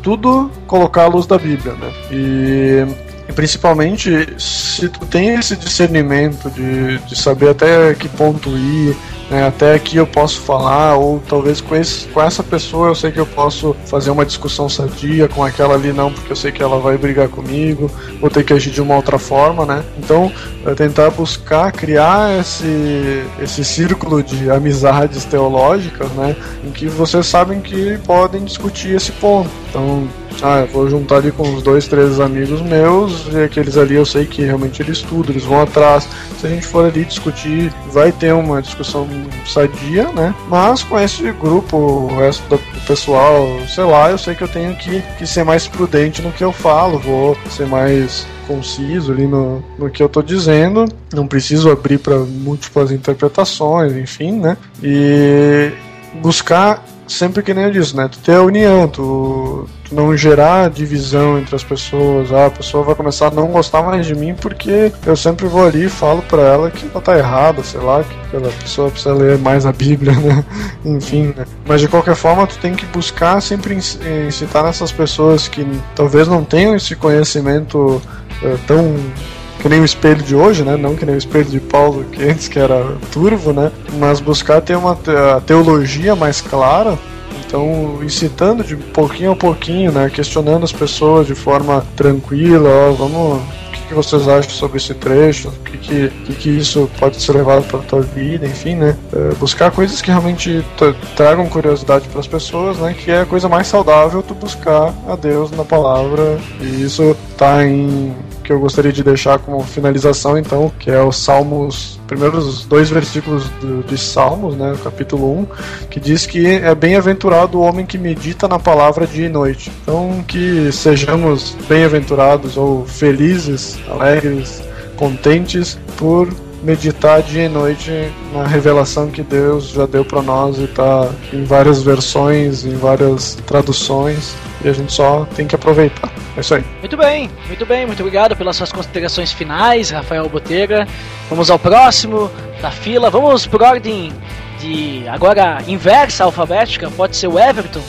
Tudo colocar à luz da Bíblia, né? E, e principalmente se tu tem esse discernimento de, de saber até que ponto ir, né, até aqui eu posso falar, ou talvez com, esse, com essa pessoa eu sei que eu posso fazer uma discussão sadia, com aquela ali não, porque eu sei que ela vai brigar comigo, vou ter que agir de uma outra forma, né? Então, é tentar buscar criar esse, esse círculo de amizades teológicas, né? Em que vocês sabem que podem discutir esse ponto. Então, ah, eu vou juntar ali com uns dois, três amigos meus, e aqueles ali eu sei que realmente eles estudam, eles vão atrás. Se a gente for ali discutir, vai ter uma discussão sadia, né? Mas com esse grupo, o resto do pessoal, sei lá, eu sei que eu tenho que, que ser mais prudente no que eu falo, vou ser mais conciso ali no, no que eu tô dizendo, não preciso abrir para múltiplas interpretações, enfim, né? E buscar sempre que nem eu disse, né? Tu ter a união, tu, não gerar divisão entre as pessoas. Ah, a pessoa vai começar a não gostar mais de mim porque eu sempre vou ali e falo para ela que ela tá errada, sei lá, que aquela pessoa precisa ler mais a Bíblia, né? Enfim, né? Mas de qualquer forma, tu tem que buscar sempre incitar nessas pessoas que talvez não tenham esse conhecimento uh, tão que nem o espelho de hoje, né? Não que nem o espelho de Paulo, que antes que era turvo, né? Mas buscar ter uma teologia mais clara então, incitando de pouquinho a pouquinho, né, questionando as pessoas de forma tranquila, ó, vamos, o que, vocês acham sobre esse trecho? O que que, que, que isso pode ser levado para tua vida? Enfim, né, é, buscar coisas que realmente tragam curiosidade para as pessoas, né, que é a coisa mais saudável tu buscar a Deus na palavra e isso tá em que eu gostaria de deixar como finalização, então, que é os Salmos, primeiros dois versículos do, de Salmos, né, capítulo 1, que diz que é bem-aventurado o homem que medita na palavra dia e noite. Então, que sejamos bem-aventurados ou felizes, alegres, contentes por meditar dia e noite na revelação que Deus já deu para nós e está em várias versões, em várias traduções, e a gente só tem que aproveitar. É isso aí. Muito bem, muito bem, muito obrigado pelas suas considerações finais, Rafael Botega. Vamos ao próximo da fila. Vamos por ordem de agora inversa alfabética, pode ser o Everton.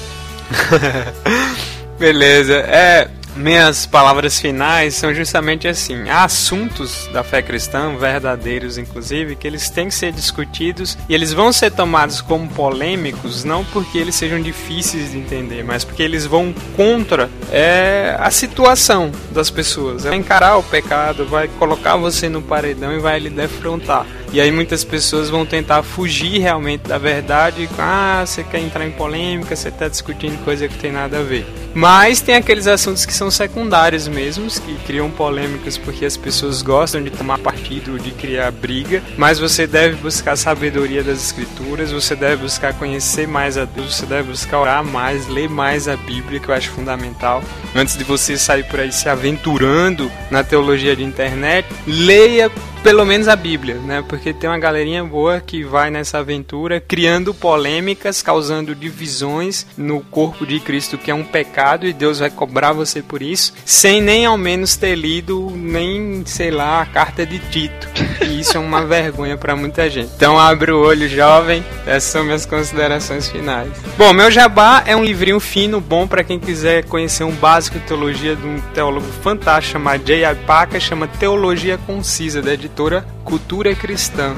Beleza. É, minhas palavras finais são justamente assim: há assuntos da fé cristã, verdadeiros inclusive, que eles têm que ser discutidos e eles vão ser tomados como polêmicos, não porque eles sejam difíceis de entender, mas porque eles vão contra é, a situação das pessoas. Vai encarar o pecado, vai colocar você no paredão e vai lhe defrontar. E aí muitas pessoas vão tentar fugir realmente da verdade. Ah, você quer entrar em polêmica, você está discutindo coisa que tem nada a ver. Mas tem aqueles assuntos que são secundários mesmos, que criam polêmicas porque as pessoas gostam de tomar partido, de criar briga. Mas você deve buscar sabedoria das escrituras, você deve buscar conhecer mais a Deus, você deve buscar orar mais, ler mais a Bíblia, que eu acho fundamental. Antes de você sair por aí se aventurando na teologia de internet, leia pelo menos a Bíblia, né? Porque tem uma galerinha boa que vai nessa aventura criando polêmicas, causando divisões no corpo de Cristo, que é um pecado e Deus vai cobrar você por isso, sem nem ao menos ter lido nem, sei lá, a carta de Tito. E isso é uma vergonha para muita gente. Então abre o olho, jovem. Essas são minhas considerações finais. Bom, meu jabá é um livrinho fino, bom para quem quiser conhecer um básico de teologia de um teólogo fantástico chamado J.I. Packer, chama Teologia Concisa, da editora Cultura Cristã.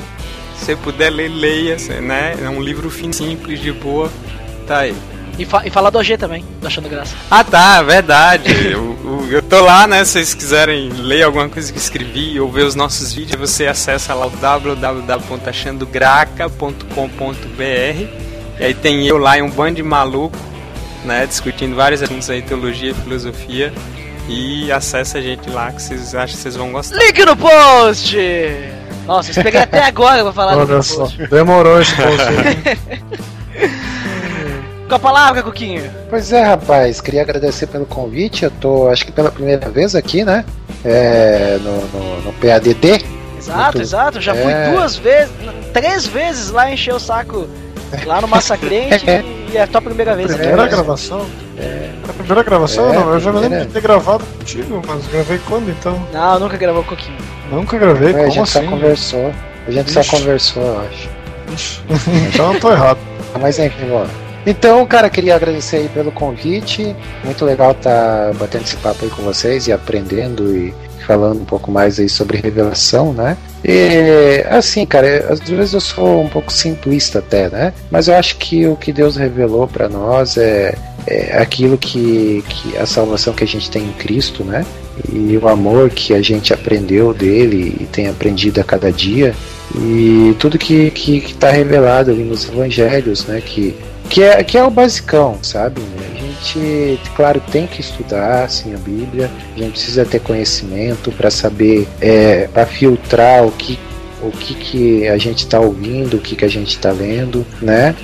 Se você puder ler, leia, né? É um livro fino, simples, de boa. Tá aí. E, fa e fala do OG também, do Achando Graça. Ah tá, verdade. eu, eu, eu, tô lá, né? Se vocês quiserem ler alguma coisa que escrevi ou ver os nossos vídeos, você acessa lá o www.achandograca.com.br E aí tem eu lá e um bando de maluco, né? Discutindo vários assuntos aí, teologia, filosofia. E acessa a gente lá que vocês acham que vocês vão gostar. Link no post! Nossa, eu peguei até agora pra falar Olha só, demorou esse post aí. Com a palavra, Coquinho. Pois é, rapaz, queria agradecer pelo convite. Eu tô, acho que pela primeira vez aqui, né? É, no, no, no PADD. Exato, Muito, exato. Já é... fui duas vezes, três vezes lá encher o saco lá no Massacrente e é a tua primeira vez primeira aqui. gravação? É. A primeira gravação? É, não, eu já me lembro de ter gravado contigo, mas gravei quando então? Não, nunca gravou com o Coquinho. Nunca gravei, é, como a gente assim? só conversou. A gente Ixi. só conversou, eu acho. Ixi. então eu tô errado. Mas enfim, bora. Então, cara, queria agradecer aí pelo convite. Muito legal estar tá batendo esse papo aí com vocês e aprendendo e falando um pouco mais aí sobre revelação, né? E assim, cara, às vezes eu sou um pouco simplista até, né? Mas eu acho que o que Deus revelou para nós é, é aquilo que, que a salvação que a gente tem em Cristo, né? E o amor que a gente aprendeu dele e tem aprendido a cada dia e tudo que que está revelado ali nos evangelhos, né? Que que é, que é o basicão, sabe? gente, claro, tem que estudar assim, a Bíblia, a gente precisa ter conhecimento para saber, é, para filtrar o que, o que, que a gente está ouvindo, o que, que a gente está lendo, né?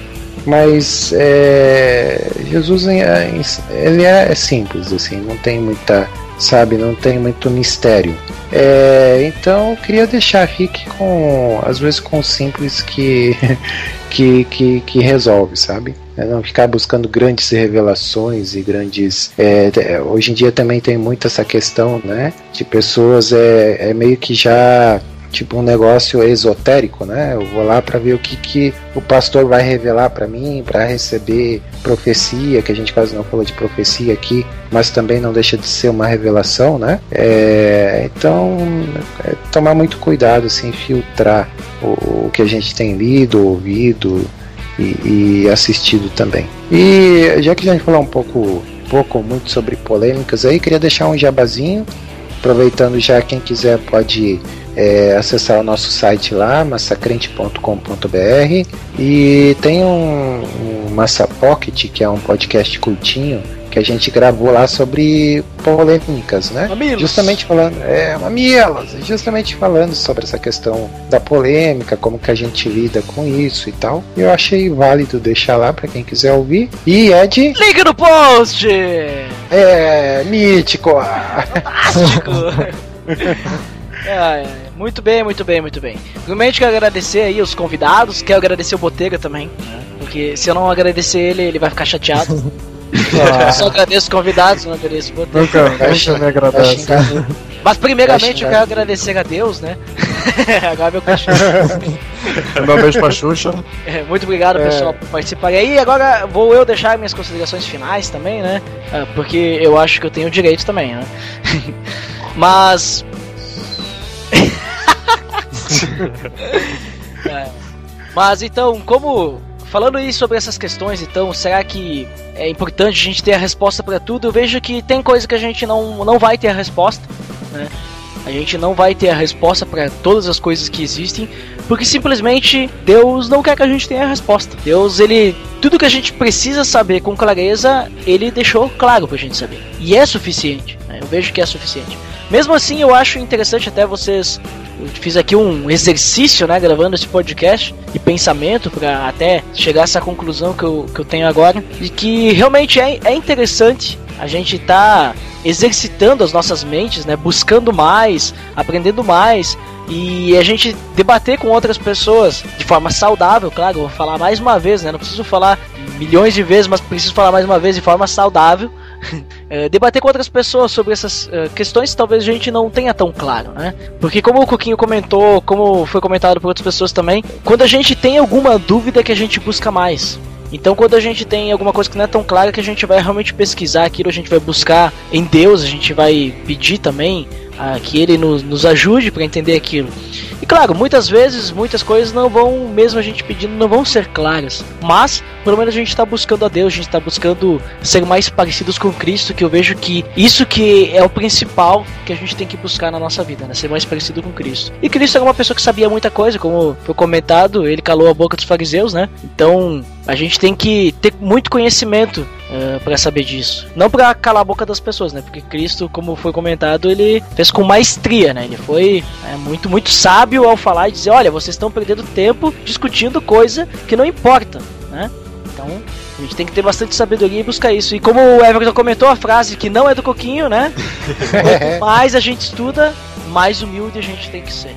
Mas é, Jesus é, ele é, é simples, assim, não tem muita sabe? Não tem muito mistério. É, então eu queria deixar fique com às vezes com simples que que, que, que resolve, sabe? É não ficar buscando grandes revelações e grandes. É, hoje em dia também tem muito essa questão, né? De pessoas é, é meio que já tipo um negócio esotérico, né? Eu vou lá para ver o que, que o pastor vai revelar para mim, para receber profecia, que a gente quase não falou de profecia aqui, mas também não deixa de ser uma revelação, né? É, então, é, tomar muito cuidado, assim, filtrar o, o, que a gente tem lido, ouvido e, e assistido também. E já que a gente falou um pouco pouco muito sobre polêmicas aí, queria deixar um jabazinho. Aproveitando já, quem quiser pode é, acessar o nosso site lá, massacrente.com.br e tem um, um Massa Pocket, que é um podcast curtinho, que a gente gravou lá sobre polêmicas, né? Mamilos. Justamente falando, é, mamilos, justamente falando sobre essa questão da polêmica, como que a gente lida com isso e tal. Eu achei válido deixar lá para quem quiser ouvir. E Ed, Link no post! é mítico. Fantástico! Ai, ai, muito bem, muito bem, muito bem. Primeiramente quero agradecer aí os convidados, quero agradecer o Botega também, né? porque se eu não agradecer ele, ele vai ficar chateado. Eu só agradeço os convidados, não agradeço o Botega. Nunca, nunca me vai agradece. xingar- Mas primeiramente eu quero agradecer a Deus, né? Agora meu cachorro. Um beijo pra Xuxa. É, Muito obrigado, É. pessoal, por participarem aí. Agora vou eu deixar minhas considerações finais também, né? Ah, Porque eu acho que eu tenho direito também, né? Mas. Mas então, como. Falando aí sobre essas questões, então, será que é importante a gente ter a resposta para tudo? Eu vejo que tem coisa que a gente não, não vai ter a resposta, né? A gente não vai ter a resposta para todas as coisas que existem, porque simplesmente Deus não quer que a gente tenha a resposta. Deus, ele. Tudo que a gente precisa saber com clareza, ele deixou claro pra gente saber. E é suficiente. né? Eu vejo que é suficiente. Mesmo assim, eu acho interessante até vocês. Eu fiz aqui um exercício, né, gravando esse podcast de pensamento para até chegar a essa conclusão que eu, que eu tenho agora. E que realmente é, é interessante a gente tá exercitando as nossas mentes, né, buscando mais, aprendendo mais e a gente debater com outras pessoas de forma saudável, claro, vou falar mais uma vez, né, não preciso falar milhões de vezes, mas preciso falar mais uma vez de forma saudável. É, debater com outras pessoas sobre essas é, questões que talvez a gente não tenha tão claro, né? Porque como o Coquinho comentou, como foi comentado por outras pessoas também, quando a gente tem alguma dúvida que a gente busca mais. Então, quando a gente tem alguma coisa que não é tão clara, que a gente vai realmente pesquisar aquilo, a gente vai buscar em Deus, a gente vai pedir também ah, que Ele nos, nos ajude para entender aquilo. E claro, muitas vezes, muitas coisas não vão, mesmo a gente pedindo, não vão ser claras. Mas, pelo menos a gente está buscando a Deus, a gente está buscando ser mais parecidos com Cristo, que eu vejo que isso que é o principal que a gente tem que buscar na nossa vida, né? Ser mais parecido com Cristo. E Cristo era uma pessoa que sabia muita coisa, como foi comentado, ele calou a boca dos fariseus, né? Então, a gente tem que ter muito conhecimento para saber disso. Não para calar a boca das pessoas, né? Porque Cristo, como foi comentado, ele fez com maestria, né? Ele foi é, muito, muito sábio ao falar e dizer: olha, vocês estão perdendo tempo discutindo coisa que não importa, né? Então, a gente tem que ter bastante sabedoria e buscar isso. E como o Everton comentou, a frase que não é do Coquinho, né? Quanto mais a gente estuda, mais humilde a gente tem que ser.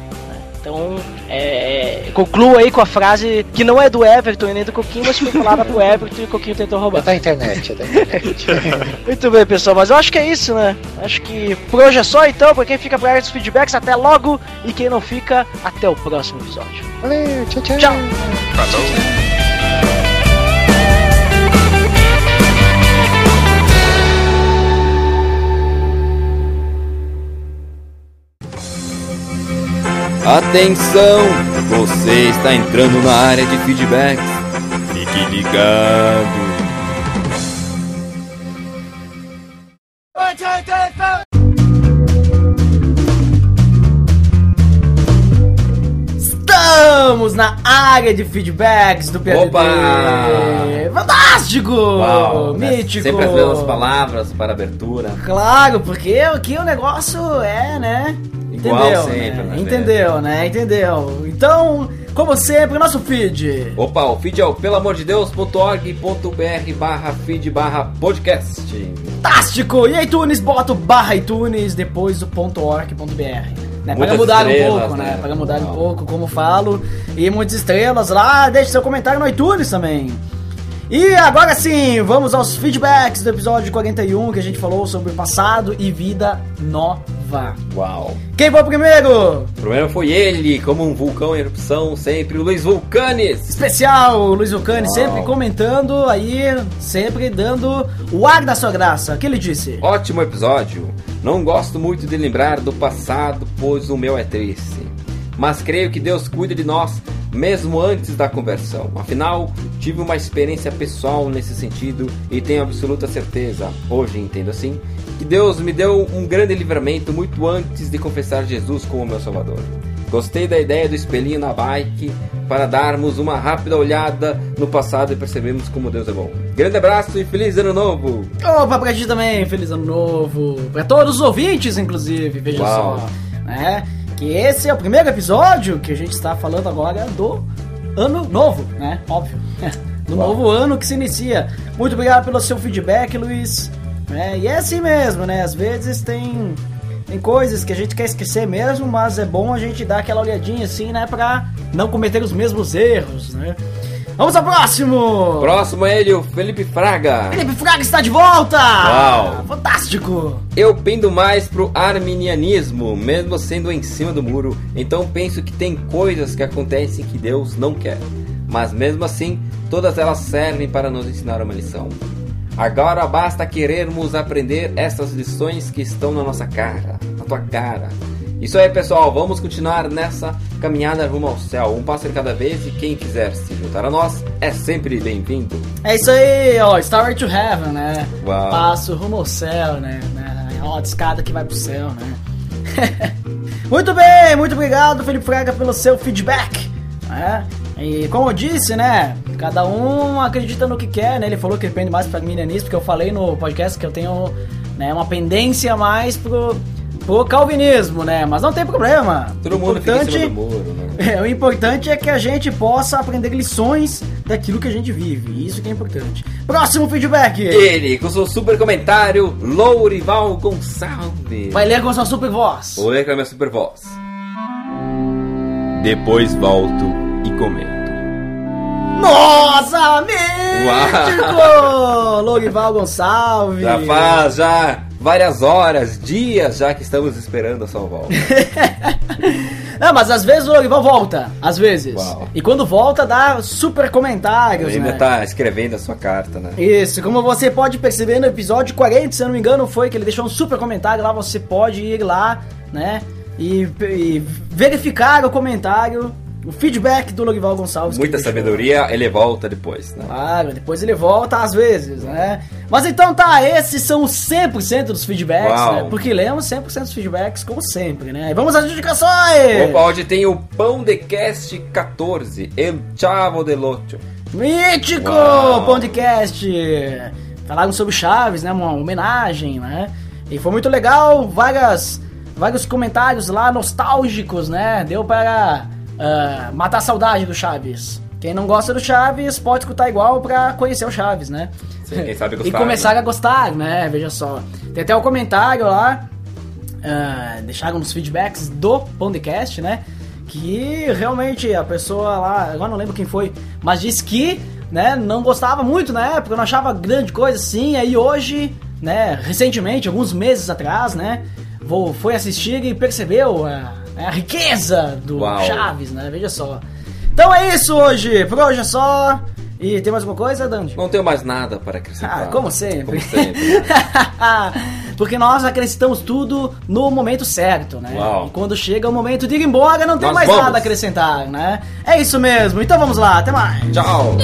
Então, é, concluo aí com a frase que não é do Everton e nem do Coquinho, mas foi falada pro Everton e o Coquinho tentou É roubar. da internet, é da internet. Muito bem, pessoal, mas eu acho que é isso, né? Acho que por hoje é só, então. Pra quem fica pra área dos feedbacks, até logo. E quem não fica, até o próximo episódio. Valeu, tchau, tchau. Tchau. Atenção! Você está entrando na área de feedbacks. Fique ligado. Estamos na área de feedbacks do PADD. Opa! Fantástico! Uau, né? Mítico! Sempre as mesmas palavras para abertura. Claro, porque aqui o negócio é, né? Igual Entendeu? sempre, né? Entendeu, né? Entendeu? Então, como sempre, nosso feed. Opa, o feed é o pelamordedeus.org.br barra feed barra podcast. Fantástico! E iTunes, bota o barra iTunes depois o ponto .org.br. Né? Para mudar um pouco, né? né? Para mudar um pouco, como falo. E muitas estrelas lá. Deixe seu comentário no iTunes também. E agora sim, vamos aos feedbacks do episódio 41 que a gente falou sobre passado e vida nova. Uau. Quem foi o primeiro? O primeiro foi ele, como um vulcão em erupção, sempre o Luiz Vulcanes. Especial, Luiz Vulcani, Uau. sempre comentando aí, sempre dando o ar da sua graça. O que ele disse? Ótimo episódio. Não gosto muito de lembrar do passado, pois o meu é triste. Mas creio que Deus cuida de nós mesmo antes da conversão. Afinal, tive uma experiência pessoal nesse sentido e tenho absoluta certeza, hoje entendo assim, que Deus me deu um grande livramento muito antes de confessar Jesus como meu Salvador. Gostei da ideia do espelhinho na bike para darmos uma rápida olhada no passado e percebermos como Deus é bom. Grande abraço e feliz ano novo! Opa, pra ti também, feliz ano novo. Pra todos os ouvintes, inclusive, veja Uau. só. Né? Que esse é o primeiro episódio que a gente está falando agora do ano novo, né? Óbvio. Do Uau. novo ano que se inicia. Muito obrigado pelo seu feedback, Luiz. É, e é assim mesmo, né? Às vezes tem, tem coisas que a gente quer esquecer mesmo, mas é bom a gente dar aquela olhadinha assim, né? Pra não cometer os mesmos erros, né? Vamos ao próximo! Próximo é ele, o Felipe Fraga. Felipe Fraga está de volta! Uau. Fantástico! Eu pendo mais pro arminianismo, mesmo sendo em cima do muro, então penso que tem coisas que acontecem que Deus não quer. Mas mesmo assim, todas elas servem para nos ensinar uma lição. Agora basta querermos aprender essas lições que estão na nossa cara, tua cara. Isso aí, pessoal, vamos continuar nessa caminhada rumo ao céu, um passo de cada vez e quem quiser se juntar a nós é sempre bem-vindo. É isso aí, ó, Starway to Heaven, né? Uau. Passo rumo ao céu, né? É uma escada que vai pro céu, né? muito bem, muito obrigado, Felipe Fraga, pelo seu feedback. Né? E como eu disse, né? Cada um acredita no que quer, né? Ele falou que depende mais para arminianismo, porque eu falei no podcast que eu tenho né, uma pendência mais pro, pro calvinismo, né? Mas não tem problema. Todo mundo fica em cima do muro, né? É, o importante é que a gente possa aprender lições daquilo que a gente vive. Isso que é importante. Próximo feedback. Ele, com seu super comentário, Lourival Gonçalves. Vai ler com sua super voz. Vou ler com a minha super voz. Depois volto e comento. Nossa, mítico! Lourival Gonçalves. Já faz já várias horas, dias já que estamos esperando a sua volta. Não, mas às vezes o Lourival volta. Às vezes. Uau. E quando volta, dá super comentários, Ele ainda né? tá escrevendo a sua carta, né? Isso, como você pode perceber no episódio 40, se eu não me engano, foi que ele deixou um super comentário lá, você pode ir lá, né? E, e verificar o comentário, o feedback do Logival Gonçalves. Muita sabedoria, ele volta depois, né? Claro, depois ele volta às vezes, né? Mas então tá, esses são os 100% dos feedbacks, Uau. né? Porque lemos 100% dos feedbacks, como sempre, né? E vamos às indicações! Opa, hoje tem o Pão de Cast 14, El Chavo del Ocho. Mítico Uau. podcast! Falaram sobre Chaves, né? Uma homenagem, né? E foi muito legal, várias, vários comentários lá nostálgicos, né? Deu para ah, matar a saudade do Chaves. Quem não gosta do Chaves pode escutar igual pra conhecer o Chaves, né? Sim, quem sabe e gostar, começar né? a gostar, né? Veja só. Tem até um comentário lá, ah, deixaram nos feedbacks do podcast, né? Que realmente a pessoa lá, agora não lembro quem foi, mas disse que né, não gostava muito na época, não achava grande coisa assim, aí hoje, né, recentemente, alguns meses atrás, né, vou, foi assistir e percebeu a, a riqueza do Uau. Chaves, né? Veja só. Então é isso hoje, por hoje é só. E tem mais alguma coisa, Dandy? Não tenho mais nada para acrescentar. Ah, como sempre. Como sempre. né? Porque nós acrescentamos tudo no momento certo, né? Uau. E quando chega o momento de ir embora, não tem Nós mais vamos. nada a acrescentar, né? É isso mesmo. Então vamos lá, até mais. Tchau.